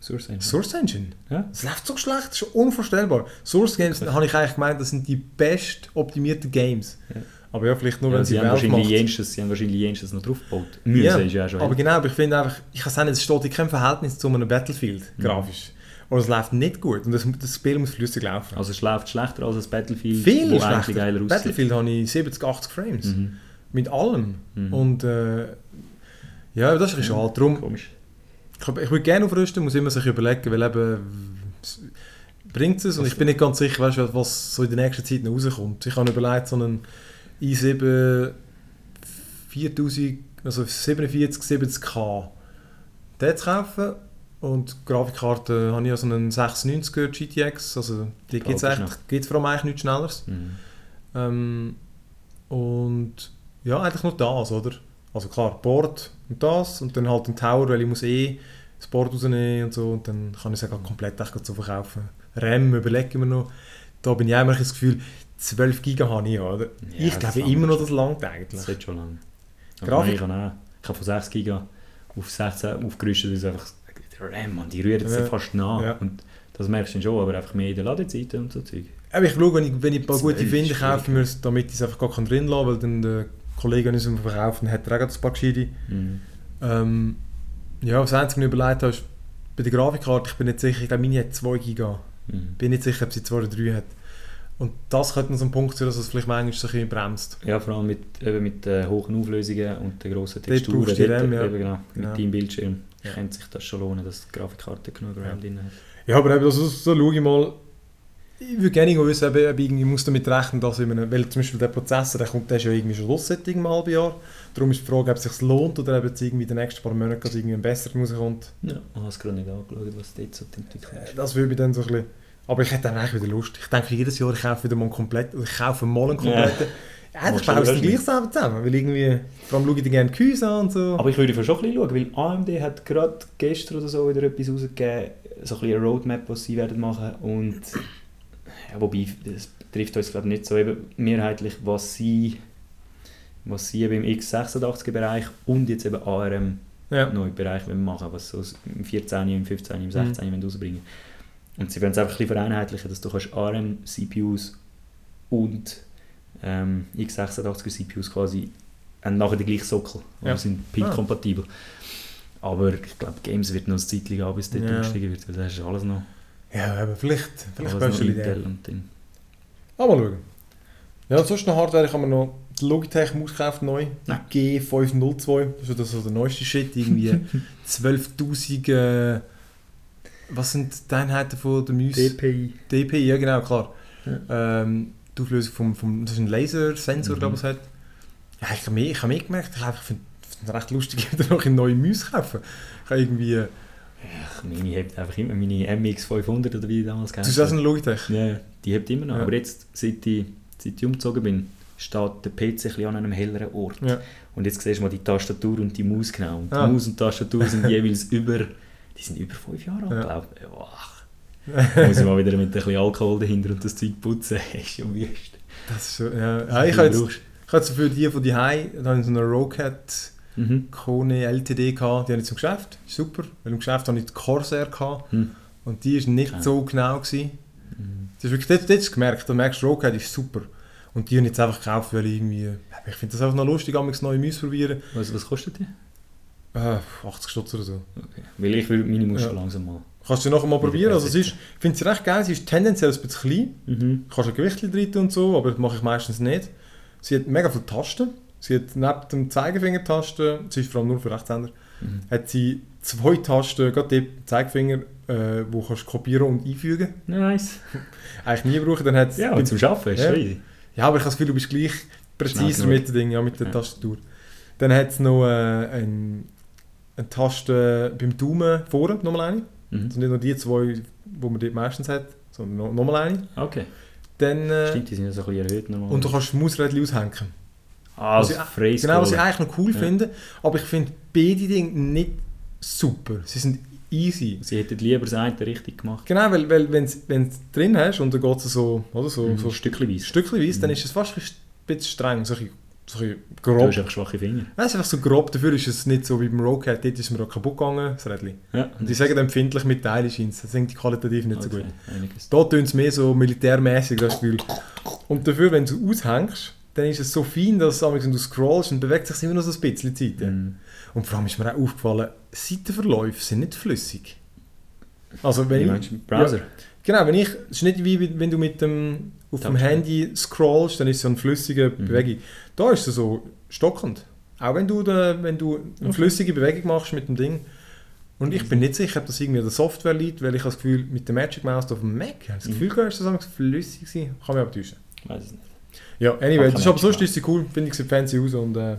Source Engine. Source Engine. Ja. Das läuft so schlecht, das ist unvorstellbar. Source Games, Krass. habe ich eigentlich gemeint, das sind die best optimierten Games. Ja. Aber ja, vielleicht nur, Ja, wenn sie, sie haben wahrscheinlich macht. jenstes, sie haben wahrscheinlich jenstes noch draufgebaut. Müssen Ja, ist ja auch schon. Aber genau, aber ich finde einfach, ich kann sagen, es steht in keinem Verhältnis zu einem Battlefield, Mhm. grafisch. Aber es läuft nicht gut und das, das Spiel muss flüssig laufen. Also es läuft schlechter als das Battlefield, Viel wo schlechter. geiler aussieht. Battlefield habe ich 70, 80 Frames. Mhm. Mit allem. Mhm. Und äh, ja, das ist ein bisschen schade. Darum, Komisch. ich, ich würde gerne aufrüsten, muss immer sich überlegen, weil eben bringt es und ich bin nicht ganz sicher, weißt, was so in der nächsten Zeit noch rauskommt. Ich habe überlegt, so einen i7 4000, also 47, 70k den zu kaufen und die Grafikkarte habe ich also einen 690er GTX, also die gibt es vor allem eigentlich nichts Schnelleres. Mhm. Ähm, und ja, eigentlich nur das, oder? Also klar, Board und das und dann halt ein Tower, weil ich muss eh das Board rausnehmen und so und dann kann ich es auch komplett echt so verkaufen. RAM überlege ich mir noch. Da bin ich auch immer das Gefühl, 12 Giga habe ich, oder? Ja, ich das glaube immer noch, das langt Das eigentlich. wird schon lange. Aber Grafik- Ich habe ich habe von 6 GB auf 16 aufgerüstet, das ist einfach RAM, man, die rühren Ja. sich fast nach. Ja. Und das merkst du schon, aber einfach mehr in der Ladezeit und so Zeug. Aber ich schaue, wenn ich, wenn ich ein paar gute finde, kaufe ich mir es, damit ich es einfach gar drin lasse, weil dann der Kollege uns im Verkaufen hat er auch ein paar gescheite. Mhm. Ähm, ja, das Einzige, was ich überlegt habe, ist bei der Grafikkarte, ich bin nicht sicher, ich glaube, meine hat 2 Giga. Mhm. bin nicht sicher, ob sie 2 oder 3 hat. Und das könnte noch so ein Punkt sein, dass es vielleicht manchmal so ein bisschen bremst. Ja, vor allem mit, eben mit äh, hohen Auflösungen und den grossen Dort Texturen. brauchst du die dort, RAM, ja. eben genau, Genau. Mit deinem Bildschirm Ja. könnte sich das schon lohnen, dass die Grafikkarte genug RAM Ja. drin hat. Ja, aber eben, also, so schaue ich mal. Ich würde gerne wissen, ob ich ob ich muss damit rechnen dass ich einem, weil zum Beispiel der Prozessor, der, kommt, der ist ja irgendwie schon los seit einem halben Jahr. Darum ist die Frage, ob es sich lohnt oder ob jetzt irgendwie in den nächsten paar Monaten dass irgendwie ein besserer rauskommt. Ja, ich habe es gerade nicht angeschaut, was dort so die Entwicklung ist. Das würde mich dann so ein bisschen... Aber ich hätte dann eigentlich wieder Lust. Ich denke, jedes Jahr ich kaufe wieder mal einen kompletten... Ich kaufe mal einen kompletten... Ja, ich Machst baue du es gleich selber zusammen. Weil irgendwie... Vor allem schaue ich dann gerne die Gehäuse an und so. Aber ich würde schon ein bisschen schauen, weil AMD hat gerade gestern oder so wieder etwas rausgegeben, so ein bisschen eine Roadmap, was sie werden machen und ja, wobei, das betrifft uns glaube ich nicht so eben mehrheitlich, was sie was sie eben im x86-Bereich und jetzt eben ARM ja. neuen Bereich wollen machen was so im 14, im 15, im 16 mhm. rausbringen und sie wollen es einfach ein bisschen vereinheitlichen, dass du kannst ARM-CPUs und ähm, x86-CPUs quasi haben nachher den gleichen Sockel und Ja. sind PIN-kompatibel. Aber ich glaube, Games wird noch ein Zeitchen gehen, bis dort Ja. umsteigen wird, weil das ist alles noch, Ja, aber vielleicht... Vielleicht beste noch Idee. Aber mal schauen. Ja, sonst noch Hardware. Habe mir noch die Logitech Maus gekauft, neu. Ja. Die G502. Das ist das so der neueste Shit. Irgendwie <laughs> 12'000... Äh, was sind die Einheiten von der Maus? DPI. DPI, ja genau, klar. Ähm, die Auflösung vom, vom... Das ist ein Lasersensor, Mhm. glaube ich, es hat. Ja, ich habe mehr, ich habe mehr gemerkt. Ich, ich finde es recht lustig, <laughs> wieder noch eine neue Maus kaufen. Ich habe irgendwie... Ach, meine hebt einfach immer meine MX500 oder wie die damals Du hast auch so eine Logitech? Ja, die hebt immer noch. Ja. Aber jetzt, seit ich, seit ich umgezogen bin, steht der PC ein an einem helleren Ort. Ja. Und jetzt siehst du mal die Tastatur und die Maus genau. Und die Ah. Maus und die Tastatur sind jeweils <laughs> über, die sind über fünf Jahre alt, Ja. glaube ich. Boah. muss ich mal wieder mit ein bisschen Alkohol dahinter und das Zeug putzen. <laughs> ist schon wüst. Das ist so, ja. ja ich habe jetzt, ich habe jetzt für die von die Hai, da habe ich so eine Rocat Mhm. Kone LTD gehabt, die habe ich zum Geschäft, ist super, weil im Geschäft habe ich die Corsair gehabt Hm. und die ist nicht Ja. so genau gewesen. Mhm. Das ist wirklich, hast du gemerkt, da merkst du, Rocat ist super. Und die habe ich jetzt einfach gekauft, weil ich irgendwie, ich finde das einfach noch lustig, am neue Mäuse probieren. Was, was kostet die? Äh, 80 Stutz oder so. Okay. Weil ich will meine Maus Ja. schon langsam mal. Kannst du nachher mal Wieder probieren, also es ist, ich finde sie recht geil, sie ist tendenziell ein bisschen klein, Mhm. Du kannst ein Gewicht drin und so, aber das mache ich meistens nicht. Sie hat mega viele Tasten. Sie hat neben dem Zeigefinger-Tasten, sie ist vor allem nur für Rechtshänder, Mhm. hat sie zwei Tasten, gerade die Zeigefinger, äh, wo kannst du kopieren und einfügen. Nice. <laughs> Eigentlich nie brauchen, dann hat Ja, und zum Arbeiten ist Ja. ja, aber ich habe das Gefühl, du bist gleich präziser mit dem Ding, ja, mit der Ja. Tastatur. Dann hat es noch äh, ein, eine Taste beim Daumen vorne, nochmal eine. Mhm. Das sind nicht nur die zwei, die man dort meistens hat, sondern noch- nochmal eine. Okay. Dann, äh, Stimmt, die sind ja so ein bisschen erhöht und du kannst Mausrädchen aushängen. Ah, was ich- Freiscrollen. Genau, was ich eigentlich noch cool Ja. finde. Aber ich finde beide Dinge nicht super. Sie sind easy. Sie hätten lieber das eine richtig gemacht. Genau, weil, weil wenn du es drin hast und dann geht es so, oder, so, Mhm. so Stückchenweise. stückchenweise, dann Mhm. ist es fast ein bisschen streng, so ein bisschen, so ein bisschen Du grob. hast einfach schwache Finger. Nein, es ist einfach so grob, dafür ist es nicht so wie beim Rocket, dort ist mir auch kaputt gegangen, das Rädchen. Ja. Und die sagen empfindlich mit Teilen scheint das sind die qualitativ nicht so gut. Einiges. Da tun es mehr so militärmäßig, das Gefühl. Und dafür, wenn du aushängst, dann ist es so fein, dass wenn du scrollst, dann bewegt sich immer noch so ein bisschen die Seite. Mhm. Und vor allem ist mir auch aufgefallen, Seitenverläufe sind nicht flüssig. Also wenn ich, Browser? genau, wenn ich, es ist nicht wie wenn du mit dem, auf dem Touchpad. Handy scrollst, dann ist es so eine flüssige Mhm. Bewegung. Da ist es so stockend. Auch wenn du, da, wenn du eine Okay. flüssige Bewegung machst mit dem Ding. Und ich bin nicht sicher, ob das irgendwie an der Software liegt, weil ich habe das Gefühl, mit der Magic Mouse auf dem Mac, ich habe das Mhm. Gefühl, gehabt, ist das flüssig gewesen. Kann mich aber täuschen. Weiß es nicht. Ja, anyway, das ist aber sonst ist sie cool, finde ich, sieht fancy aus und äh,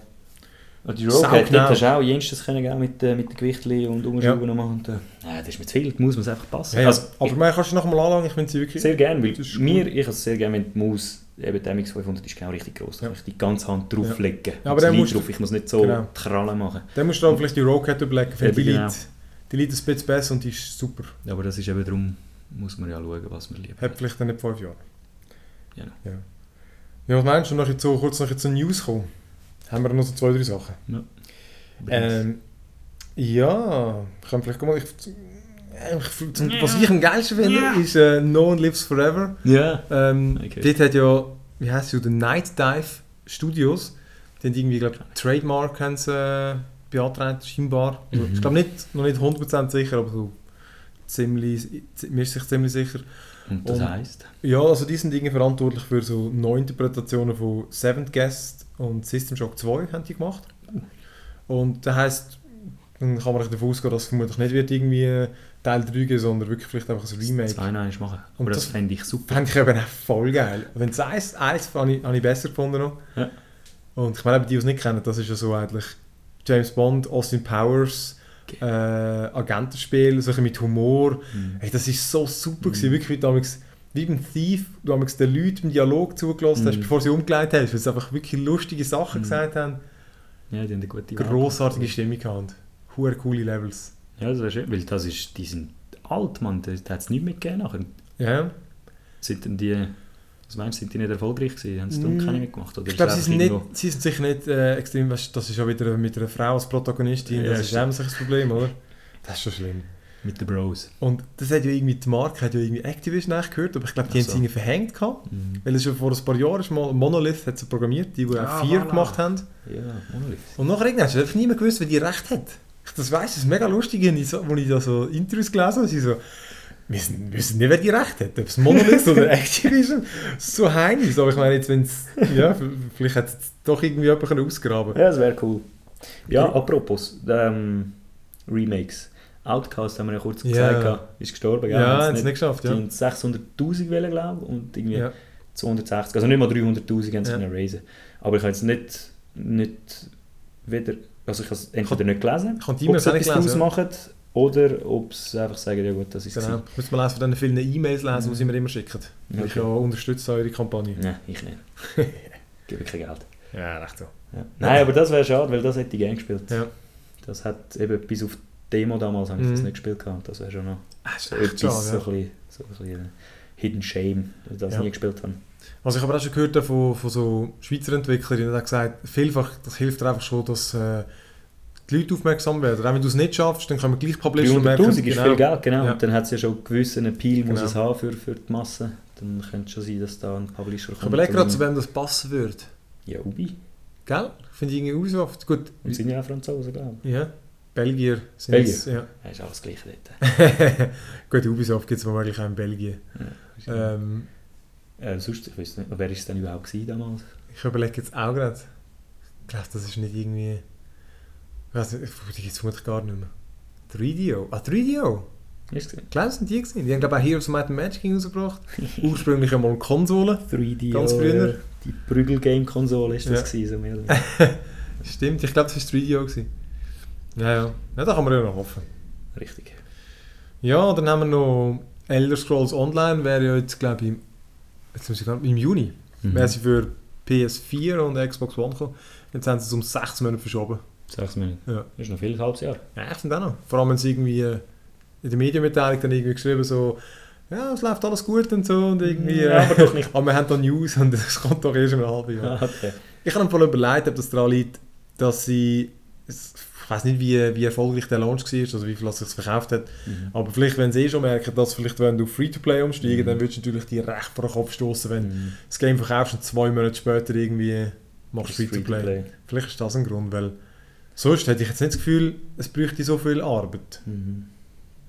die Rogue hat genau. dort hast du auch jenstes können gell, mit, äh, mit den Gewichtchen und Umschrauben ja. machen. Und, äh, das ist mir zu viel, die Maus muss einfach passen. ja, ja. Also, aber man kannst du noch mal anschauen, ich finde sie ich, wirklich... sehr gerne, weil ist mir, ich habe es sehr gerne, wenn die Maus, eben die MX500 ist genau richtig groß. Da Ja. kann ich die ganze Hand drauflegen. Ja, aber dann musst drauf. Ich muss nicht so Genau. die Krallen machen. Dann musst du dann vielleicht die Rogue überlegen, finde Eben die genau. liegt, die liegt ein bisschen besser und die ist super. Ja, aber das ist eben darum, muss man ja schauen, was man liebt. Hat vielleicht dann nicht fünf Jahre. Genau. Ja. Ja, was meinst du, noch jetzt so, kurz noch jetzt so News kommen? Haben wir noch so zwei, drei Sachen? Ähm, ja, ich kann vielleicht mal... Ich, ich, zum, was ich am geilsten finde, ist äh, No One Lives Forever. ja. Ähm, Okay. Dort hat ja, wie heisst es, die Night Dive Studios, die haben irgendwie, glaube ich, Trademark haben sie, äh, beantragt, scheinbar. Also, Mhm. Ich glaube nicht, noch nicht 100% sicher, aber so ziemlich, mir ist sich ziemlich sicher. Und das Und- heisst? Ja, also die sind irgendwie verantwortlich für so Neuinterpretationen von Seventh Guest und System Shock 2 haben die gemacht. Und das heisst, dann kann man davon ausgehen, dass es vermutlich nicht wird irgendwie Teil 3 geben, sondern wirklich vielleicht einfach ein Remake. Zwei nein machen. Und Aber das, das- fände ich super. Fände ich eben auch voll geil. Wenn es eins, eins habe ich, habe ich besser gefunden noch. Ja. Und ich meine, die, die es nicht kennen, das ist ja so eigentlich James Bond, Austin Powers, äh, Agentenspiel, so mit Humor. Mhm. Hey, das ist so super Mhm. gewesen. Wirklich, wie, damals, wie beim Thief, du hast den Leuten im Dialog zugelassen hast, Mhm. bevor sie umgelegt haben, weil sie einfach wirklich lustige Sachen Mhm. gesagt haben. Ja, die haben eine gute Grossartige Wahl. Stimmung gehabt. Hure coole Levels. Ja, das wäre schön, weil das ist, die sind alt, Mann. Da hat es nicht mehr gegeben nachher. Ja. Sind denn die, was meinst du, sind die nicht erfolgreich gewesen? Haben sie Mm, keine mitgemacht? Oder Ich glaube, es sie, sind nicht- irgendwo- sie sind sicher nicht äh, extrem, weißt, das ist ja wieder mit einer Frau als Protagonistin, Ja, das ist eben das Problem, oder? Das ist schon schlimm. mit den Bros. Und das hat ja irgendwie, die Marke hat ja irgendwie Activision gehört, aber ich glaube, die Ach haben es so. irgendwie verhängt gehabt. Mhm. Weil es schon vor ein paar Jahren ist mal Monolith hat sie programmiert, die, die Ah, auch vier voilà. gemacht haben. Ja, Monolith. Und nachher irgendwann hat einfach niemand gewusst, wer die recht hat. Ich das weiss, das ist mega lustig, wenn ich, so, als ich da so Interviews gelesen habe, sie so, wir wissen, nicht, wer die recht hat, ob es Monolith oder <laughs> Activision. So heimlich. Aber ich meine, jetzt, wenn es, ja, vielleicht hat es doch irgendwie jemand ausgraben Ja, das wäre cool. Ja, Ja. apropos, ähm, Remakes. Outcast haben wir ja kurz Ja. gesagt, ist gestorben. Ja, gell? haben Haben sie nicht geschafft, ja. haben 600'000 wollen, glaube ich, und irgendwie ja. 260, also nicht mal 300'000 haben sie Ja. raisen. Aber ich habe jetzt nicht, nicht wieder, also ich habe es entweder nicht gelesen, ob sie etwas daraus machen, oder ob sie einfach sagen, ja gut, das ist Genau. Müssen wir lesen von diesen vielen E-Mails lesen, die Mhm. sie mir immer schicken. Okay. Ich unterstütze eure Kampagne. Nein, ich nicht. <laughs> Gebe kein Geld. Ja, recht so. Ja. Nein, aber das wäre schade, weil das hätte ich gerne gespielt. Ja. Das hat eben bis auf die Demo damals habe ich Mhm. das nicht gespielt gehabt. Das wäre schon noch Ah, so echt etwas, schade, so, ja. ein bisschen, so ein bisschen Hidden Shame, dass ich das Ja. nie gespielt habe. Was ich aber auch schon gehört habe von, von so Schweizer Entwicklern, die haben gesagt, vielfach, das hilft einfach schon, dass äh, die Leute aufmerksam werden. Auch wenn du es nicht schaffst, dann können wir gleich Publisher 300'000 ist viel Geld, genau. Ja. Und dann hat es ja schon einen gewissen Appeal, muss Genau. es haben für, für die Masse. Dann könnte es schon sein, dass da ein Publisher Ich überlege gerade, zu wem das passen würde. Ja, Ubi. Gell? Finde ich irgendwie Ubisoft. Gut, Und sind ja auch Franzosen, glaube ja. Belgier sind Belgier? es, ja. ich. Ja, ist alles gleich dort. <laughs> Gut, Ubisoft gibt es womöglich auch in Belgien. Ja. Ähm, Äh, sonst, ich weiß nicht, wer war es denn überhaupt gewesen damals? ich überlege jetzt auch gerade. Ich glaube, das ist nicht irgendwie... Ich die gibt es vermutlich gar nicht mehr. 3DO? Ah, 3DO? Ist es gesehen? Klar sind die gewesen. Die haben glaube ich auch Heroes of Might and Magic rausgebracht. <laughs> Ursprünglich einmal eine Konsole. 3D Ganz früher. Die Prügel-Game-Konsole ist das Ja. gewesen, so mehr. <laughs> Stimmt, ich glaube, das war 3DO. Gewesen. Ja, ja. Ja, da kann man ja noch hoffen. Richtig. Ja, dann haben wir noch Elder Scrolls Online, wäre ja jetzt, glaube ich, im- jetzt muss ich nicht, im Juni, Mhm. wäre sie für PS4 und Xbox One gekommen. Jetzt haben sie es um 6 Monate verschoben. Sag's mir. Ja. Das ist noch viel, ein halbes Jahr. Ja, ich finde auch noch. Vor allem, wenn sie irgendwie in der Medienmitteilung dann irgendwie geschrieben so, ja, es läuft alles gut und so und irgendwie... Ja, äh, aber doch nicht. aber wir haben da News und das kommt doch erst in einem halben Jahr. okay. Ich habe mir voll überlegt, ob das daran liegt, dass sie... es- Ich weiß nicht, wie, wie erfolgreich der Launch war, also wie viel es sich verkauft hat. Mhm. Aber vielleicht, wenn sie eh schon merken, dass vielleicht, wenn du Free-to-Play umsteigen, Mhm. dann würdest du natürlich die recht vor den Kopf stoßen, wenn Mhm. das Game verkaufst und zwei Monate später irgendwie machst Free-to-Play. Free-to-Play. Vielleicht ist das ein Grund, weil sonst hätte ich jetzt nicht das Gefühl, es bräuchte so viel Arbeit. Mhm.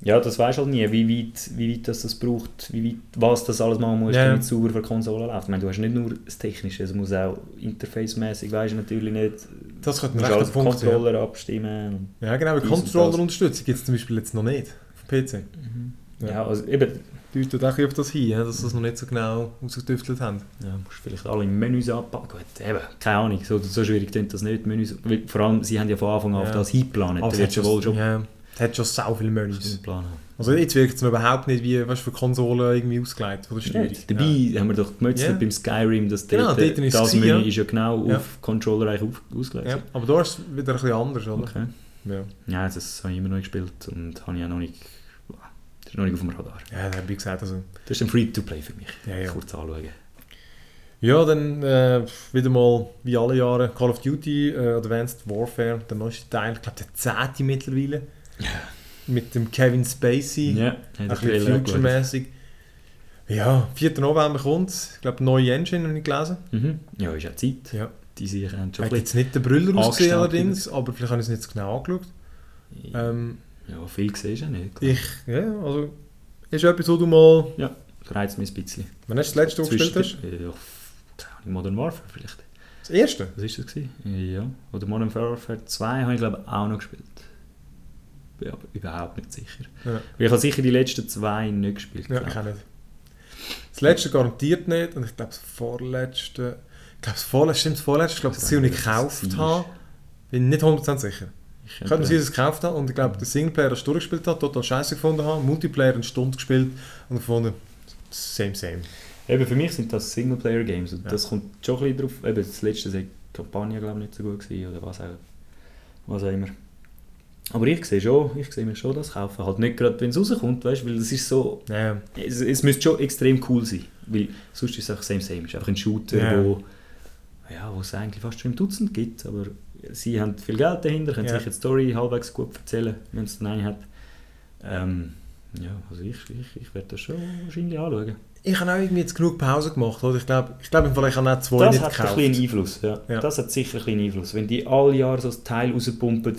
Ja, das weißt du halt nie, wie weit, wie weit das, das braucht, wie weit, was das alles machen muss, Ja. damit es sauber für die Konsole läuft. Ich meine, du hast nicht nur das Technische, es muss auch interface-mäßig, weißt du natürlich nicht, Das könnte musst alles Punkt. Controller abstimmen. Ja, genau, Controller-Unterstützung gibt es zum Beispiel jetzt noch nicht auf PC. Ja, Ja. also eben, Deutet auch auf das hin, ja, dass sie das noch nicht so genau ausgetüftelt haben. ja, musst vielleicht alle Menüs anpacken. Gut, eben, keine Ahnung, so, so schwierig klingt das nicht, Menüs, weil vor allem, sie haben ja von Anfang an Ja. auf das hingeplant, Aber da es wird hat schon wohl schon ja, es hat schon sau viele Menüs. Also jetzt wirkt es mir überhaupt nicht wie weißt, du, für Konsolen irgendwie ausgelegt von der Steuerung. Dabei haben wir doch gemützelt Ja. beim Skyrim, dass Genau, dort, dort es das Menü ja. ist ja genau Ja. auf Controller eigentlich auf, ausgelegt. Ja, aber da ist es wieder ein bisschen anders, oder? Okay. Ja. Ja, das habe ich immer noch nicht gespielt und habe ich auch noch nicht, das ist noch nicht auf dem Radar. ja, da habe ich gesagt, also... Das ist ein Free-to-Play für mich. Ja, ja. Kurz anschauen. Ja, dann äh, wieder mal, wie alle Jahre, Call of Duty äh, Advanced Warfare, der neueste Teil, ich glaube der zehnte mittlerweile. Mit dem Kevin Spacey, Ja, ein hat bisschen future-mäßig. Ja, 4. November kommt ich glaube neue Engine, habe ich gelesen. mhm. Ja, ist ja Zeit. Ja. Die sich haben schon ein jetzt nicht den Brüller ausgesehen allerdings, aber vielleicht habe ich es nicht genau angeschaut. Ähm, ja, viel gesehen ist ja nicht. klar. ich, ja, also, ist etwas, wo du mal, Das reizt mich ein bisschen. wann hast du das letzte, wo du gespielt hast? Ja, Modern Warfare vielleicht. Das erste? Was ist das gewesen? Ja. Oder Modern Warfare 2 habe ich glaube auch noch gespielt. Bin aber überhaupt nicht sicher. Ja. Weil Ich habe sicher die letzten zwei nicht gespielt. Ja, ich auch nicht. Das letzte garantiert nicht und ich glaube das vorletzte, ich glaube das vorletzte, stimmt das vorletzte, ich glaube das Ich nicht, was gekauft das habe. Bin nicht 100% sicher. Ich Ich es gekauft habe und ich glaube, der Singleplayer, das ich durchgespielt habe, total scheiße gefunden habe. Multiplayer eine Stunde gespielt und gefunden, same, same. Eben, für mich sind das Singleplayer-Games und Ja. das kommt schon ein bisschen drauf. Eben, das letzte war die Kampagne glaube ich nicht so gut gewesen, oder was auch, was auch immer. Aber ich sehe schon, ich sehe mir schon das kaufen. Halt nicht gerade, wenn es rauskommt, weißt, weil es ist so, Ja, es, es müsste schon extrem cool sein, weil sonst ist es einfach same same. Es ist einfach ein Shooter, Ja. wo, ja, wo es eigentlich fast schon im Dutzend gibt, aber sie haben viel Geld dahinter, können Ja. sich die Story halbwegs gut erzählen, wenn es dann eine hat. Ähm, ja, also ich, ich, ich werde das schon wahrscheinlich anschauen. ich habe auch irgendwie jetzt genug Pause gemacht. Oder? Ich glaube, ich glaube, im Fall, ich habe auch zwei Das nicht hat gekauft. ein bisschen Einfluss, ja. Ja. Das hat sicher ein bisschen Einfluss. Wenn die alle Jahre so ein Teil rauspumpen,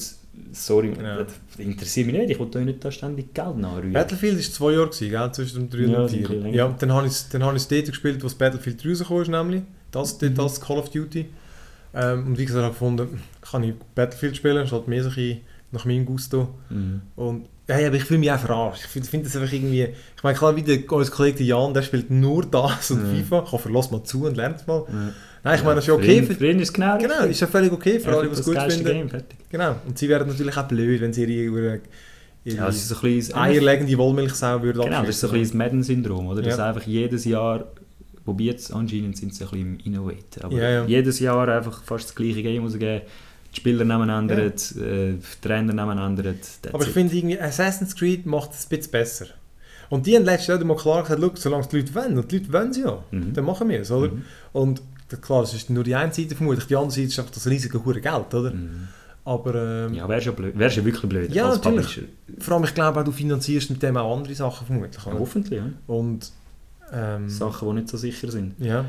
sorry, Ja. das interessiert mich nicht, ich will da nicht da ständig Geld nachrühren. Battlefield war zwei Jahre, gewesen, gell? zwischen dem 3 Ja, und dem ein 4. bisschen länger. Ja, dann habe ich es dann habe ich es dort gespielt, wo das Battlefield 3 rausgekommen ist, nämlich. Das, Mhm. das Call of Duty. Ähm, und wie gesagt, habe ich gefunden, kann ich Battlefield spielen, halt mehr so ein nach meinem Gusto. Mhm. Und ja, ja, aber ich fühle mich auch verarscht. Ich finde find das einfach irgendwie... Ich meine, klar, wie der, unser Kollege Jan, der spielt nur das und Ja. FIFA. Ich hoffe, lässt mal zu und lernt mal. Ja. Nein, ich meine, das ist ja okay. Für, Für ihn ist genau genau, ist ja völlig okay für Er alle, die es gut finden. Game, fertig. Genau. Und sie wären natürlich auch blöd, wenn sie ihre, ihre, ihre Ja, das ist so ein bisschen eierlegende Wollmilchsau würden Genau, das ist so ein bisschen das Madden-Syndrom, oder? Dass Ja. einfach jedes Jahr, wobei jetzt anscheinend sind sie ein bisschen im Innovate, aber Ja, ja. jedes Jahr einfach fast das gleiche Game rausgeben, die Spieler nehmen ändern, äh, die Trainer that's Aber ich it. finde irgendwie, Assassin's Creed macht es ein bisschen besser. Und die haben letztes Jahr mal klar gesagt, «Schau, solange es die Leute wollen, und die Leute wollen es ja, Mhm. dann machen wir es, oder? Mhm. Und klar, das ist nur die eine Seite vermutlich, die andere Seite ist einfach das riesige hure Geld, oder? Mhm. Aber ähm, Ja, wäre schon, blöd, wär schon wirklich blöd Ja, als natürlich. Publisher. vor allem, ich glaube auch, du finanzierst mit dem auch andere Sachen vermutlich, Ja, hoffentlich, ja. Und ähm, Sachen, die nicht so sicher sind. ja,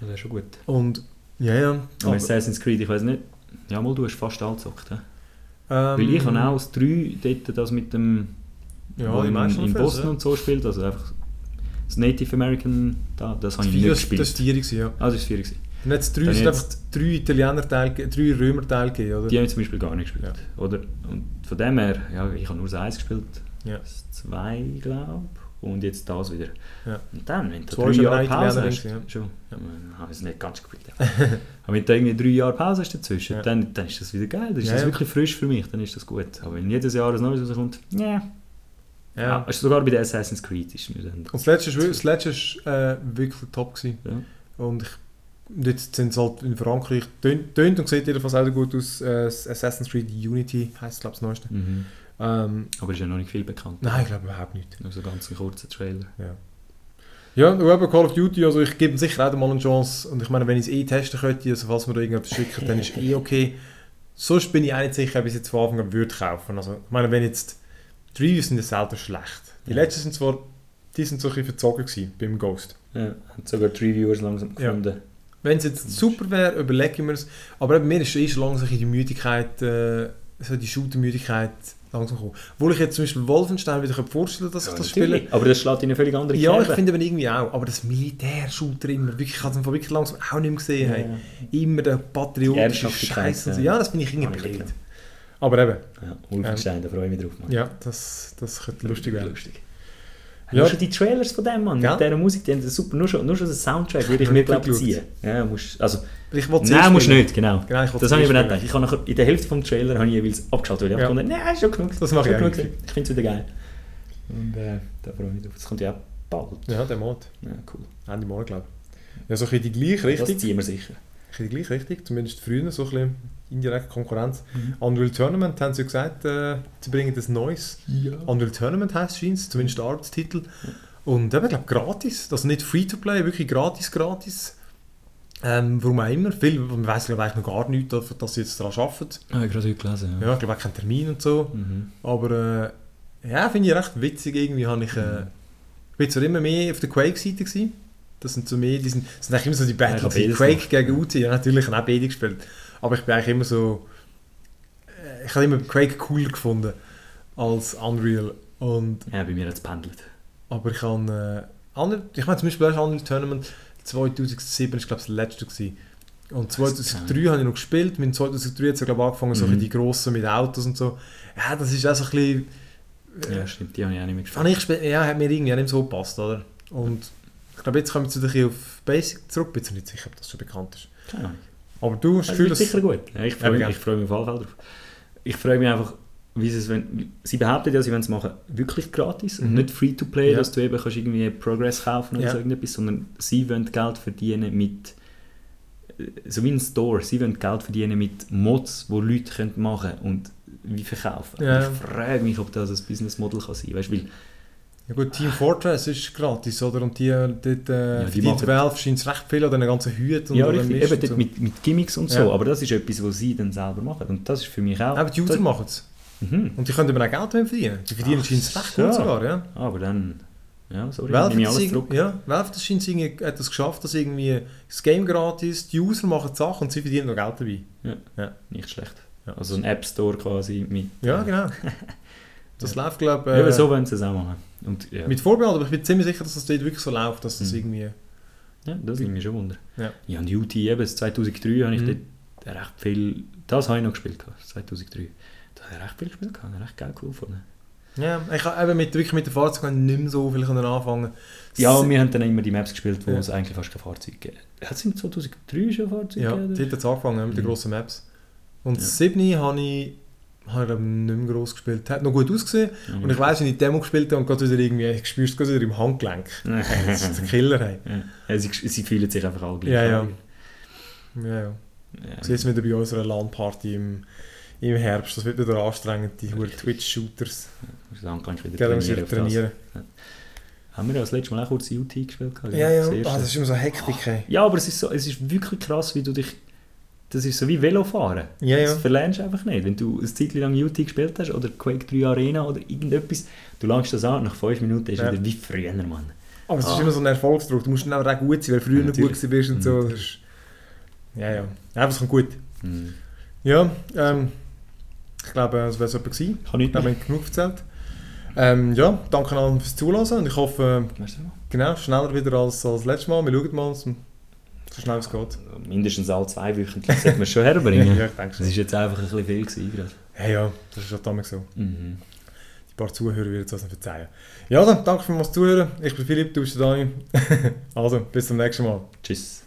Das wäre schon gut. und ja, ja. Aber Aber, Assassin's Creed, ich weiß nicht, ja mal, du hast fast alle gezockt. he? ähm, Weil ich habe auch das 3 dort das mit dem ja, wo die in, in Boston ja. und so spielt, also einfach das Native American, da, das habe ich nicht gespielt. das ist die ja. ah, das ist 4 gewesen. Und jetzt drei, sind einfach drei Italiener-Teile, drei Römer-Teile gegeben, oder? Die habe ich zum Beispiel gar nicht gespielt. Oder? Und von dem her, ja, ich habe nur das 1 gespielt, Ja. das 2 glaube und jetzt das wieder. Ja. Und dann, wenn du drei Jahre Pause hast, gewesen, schon, ja. habe ich es nicht ganz gespielt. Ja. <laughs> Aber wenn du irgendwie drei Jahre Pause hast dazwischen, Ja. dann, dann ist das wieder geil, dann ist Ja, das ja. wirklich frisch für mich, dann ist das gut. Aber wenn jedes Jahr ein neues rauskommt, ja. Ja. ja. Also sogar bei der Assassin's Creed ist mir dann... Und das letzte wir- das letzte ist äh, wirklich top gewesen. Ja. Und ich, und jetzt sind es halt in Frankreich, tönt, und sieht jedenfalls auch gut aus, äh, Assassin's Creed Unity heisst glaube ich das neueste. Mhm. Ähm, Aber ist ja noch nicht viel bekannt. nein, ich glaube überhaupt nicht. Nur so ganz ein kurzer Trailer. Ja, und eben Call of Duty, also ich gebe sicher auch mal eine Chance. Und ich meine, wenn ich es eh testen könnte, also falls mir da irgendetwas schicken, dann ist eh <laughs> okay. Sonst bin ich auch nicht sicher, ob ich es jetzt von Anfang an würde kaufen. Also, ich meine, wenn jetzt die Reviews sind ja selten schlecht. Die Ja. letzten sind zwar, die sind so ein bisschen verzogen gewesen, beim Ghost. Ja, haben sogar die Reviewers langsam Ja. gefunden. Wenn es jetzt super wäre, überlege ich mir es. Aber eben, mir ist schon eh schon langsam die Müdigkeit äh, so die Shooter-Müdigkeit langsam kommen. Obwohl ich jetzt zum Beispiel Wolfenstein wieder vorstellen dass ich das spiele. Natürlich. Aber das schlägt in eine völlig andere Ja, ich finde aber irgendwie auch. Aber das Militär-Shooter immer, wirklich, ich habe es wirklich langsam auch nicht mehr gesehen. Ja, Hey. Immer der patriotische Scheiß. und so. ja. Ja, das finde ich irgendwie ich blöd. Aber eben, Ja, Wolfenstein, da freue ich mich drauf. Mann. ja, das, das könnte lustig werden. Lustig. Ja. Ja. Nur schon die Trailers von dem, Mann, Ja. mit dieser Musik, die haben das super, nur schon, nur schon den Soundtrack würde ich mir, nicht ziehen. Ja, musst, also, Ich nein, musst nicht, genau. Genau, das habe ich aber nicht spielen. gedacht. Ich habe nachher, in der Hälfte vom Trailer habe ich jeweils abgeschaltet, weil ich Ja. gefunden nein, ist schon genug. Das mache ich genug. Ich finde es wieder geil. Und äh, da freue ich mich drauf. Das kommt ja auch bald. Ja, der Mod. Ja, cool. Ende Morgen, glaube ich. Ja, so ein bisschen die gleiche Das Richtung. ziehen wir sicher. Ein bisschen die gleiche Richtung, zumindest früher, so ein bisschen indirekte Konkurrenz. Mhm. Unreal Tournament haben sie ja gesagt, äh, sie bringen das Neues. Ja. Unreal Tournament heisst es, zumindest der Arbeitstitel. Und eben, glaube gratis. Also nicht Free-to-Play, wirklich gratis, gratis. Ähm, warum auch immer. Viel, man weiss glaube ich noch gar nichts, dass dass sie jetzt daran arbeiten. Ah, ich habe gerade heute gelesen. Ja, ich glaube auch keinen Termin und so. Mhm. Aber äh, ja, finde ich recht witzig irgendwie. Habe ich, äh, ich bin zwar immer mehr auf der Quake-Seite gewesen. Das sind so mehr, die sind, das sind eigentlich immer so die Ja, Battles. ich beides Quake gegen ja. UT, ja natürlich, ich habe auch beide gespielt. Aber ich bin eigentlich immer so, äh, ich habe immer Quake cooler gefunden als Unreal. Und, Ja, bei mir hat es pendelt. aber ich habe, äh, andere, ich meine zum Beispiel auch Unreal Tournament 2007 ist glaube ich das letzte gewesen. Und Das ist 2003 habe ich noch gespielt. Mit 2003 hat es glaube ich, angefangen, so Mhm. die grossen mit Autos und so. Ja, das ist auch so ein bisschen... äh, Ja, stimmt, die habe ich auch nicht mehr Habe ich gespielt, ja, hat mir irgendwie auch nicht so gepasst, oder? Und ich glaube, jetzt kommen wir zu auf Basic zurück. Bin mir nicht sicher, ob das schon bekannt ist. Keine Ahnung. Aber du hast Das das Gefühl, dass... sicher gut. Ja, ich freue Ja, mich, freue mich auf jeden Fall drauf. Ich freue mich einfach, wie sie es wollen. Sie behaupten ja, sie wollen es machen wirklich gratis und Mhm. nicht free-to-play, Ja. dass du eben kannst irgendwie Progress kaufen oder Ja. so irgendetwas, sondern sie wollen Geld verdienen mit äh, so wie ein Store, sie wollen Geld verdienen mit Mods, die Leute können machen und wie verkaufen. Ja. Ich frage mich, ob das ein Businessmodell kann sein kann. Weißt, du, weil Ja gut, Team Fortress ist gratis, oder? Und die, dort, äh, die verdient machen- Valve scheint es recht viel an den ganzen Hüten und ja, richtig, eben dort so. mit, mit Gimmicks und so, Ja. aber das ist etwas, was sie dann selber machen und das ist für mich auch... Aber die User machen es. Mhm. Und die können eben auch Geld damit verdienen. Die verdienen scheint es recht gut sogar, ja. Aber dann... Ja, sorry, Valve, ich alles das zurück. ja, Valve das scheint es irgendwie, hat es geschafft, dass irgendwie das Game gratis, die User machen die Sache und sie verdienen noch Geld dabei. Nicht schlecht. Ja. Also ein App Store quasi mit... Ja, genau. <laughs> Das läuft, glaube Ja, aber ich, so wollen sie es auch machen. Und, ja. mit Vorbehalt, aber ich bin ziemlich sicher, dass das dort wirklich so läuft, dass das Mhm. irgendwie... ja, das nimmt mich schon Wunder. Ja. ja, und UT eben, das 2003 habe ich Mhm. dort recht viel... Das habe ich noch gespielt, gehabt, das 2003. Da habe ich recht viel gespielt, habe ich recht geil cool gefunden. Ja, ich habe eben mit, wirklich mit den Fahrzeugen nicht mehr so viel anfangen Ja, S- wir haben dann immer die Maps gespielt, wo Ja. es eigentlich fast kein Fahrzeug gibt. Hat es im 2003 schon Fahrzeuge Ja, gegeben? dort hat es angefangen mit den Mhm. grossen Maps. Und Ja. 7 habe ich, habe ich glaube nicht mehr gross gespielt. Hat noch gut ausgesehen. Ja. Und ich weiss, wenn ich die Demo gespielt habe und gerade wieder irgendwie, ich spürst es gerade wieder im Handgelenk. <laughs> Das ist der Killer. Hey. ja, sie, sie fühlen sich einfach alle gleich. Ja, ja. Ja, ja. ja. So jetzt wieder bei unserer LAN-Party im, im Herbst. Das wird wieder anstrengend, die. Twitch-Shooters. Dann kann ich wieder ich trainieren. Haben wir ja das letzte Mal auch kurz UT gespielt? Ja, ja. das Ah, das ist immer so Hektik. Hey. Ja, aber es ist, so, es ist wirklich krass, wie du dich... Das ist so wie Velofahren. Ja, ja. Das verlernst du einfach nicht. Wenn du eine Zeit lang UT gespielt hast oder Quake 3 Arena oder irgendetwas, du langst das an, nach 5 Minuten ist Ja. wieder wie früher, Mann. Aber es ist Ah. immer so ein Erfolgsdruck. Du musst dann auch gut sein, weil du früher Ja, gut warst und so. Mhm. Das ist, ja, ja. Ja, aber es kommt gut. Hm. Ja, ähm, ich glaube, das wäre es etwa gewesen. Kann nicht Da haben wir genug erzählt. Ähm, ja, danke allen fürs Zuhören und ich hoffe, genau, schneller wieder als, als letztes Mal. Wir schauen mal, so schnell es geht. Mindestens alle zwei Wöchentlich sollten wir es schon herbringen. <laughs> ja, ich denke Das ist jetzt einfach ein bisschen viel gewesen gerade. Ja, ja, das ist schon damals so. Mhm. Die paar Zuhörer würden das nicht verzeihen. Ja, dann danke fürs Zuhören. Ich bin Philipp, du bist der Dani. <laughs> also, bis zum nächsten Mal. Tschüss.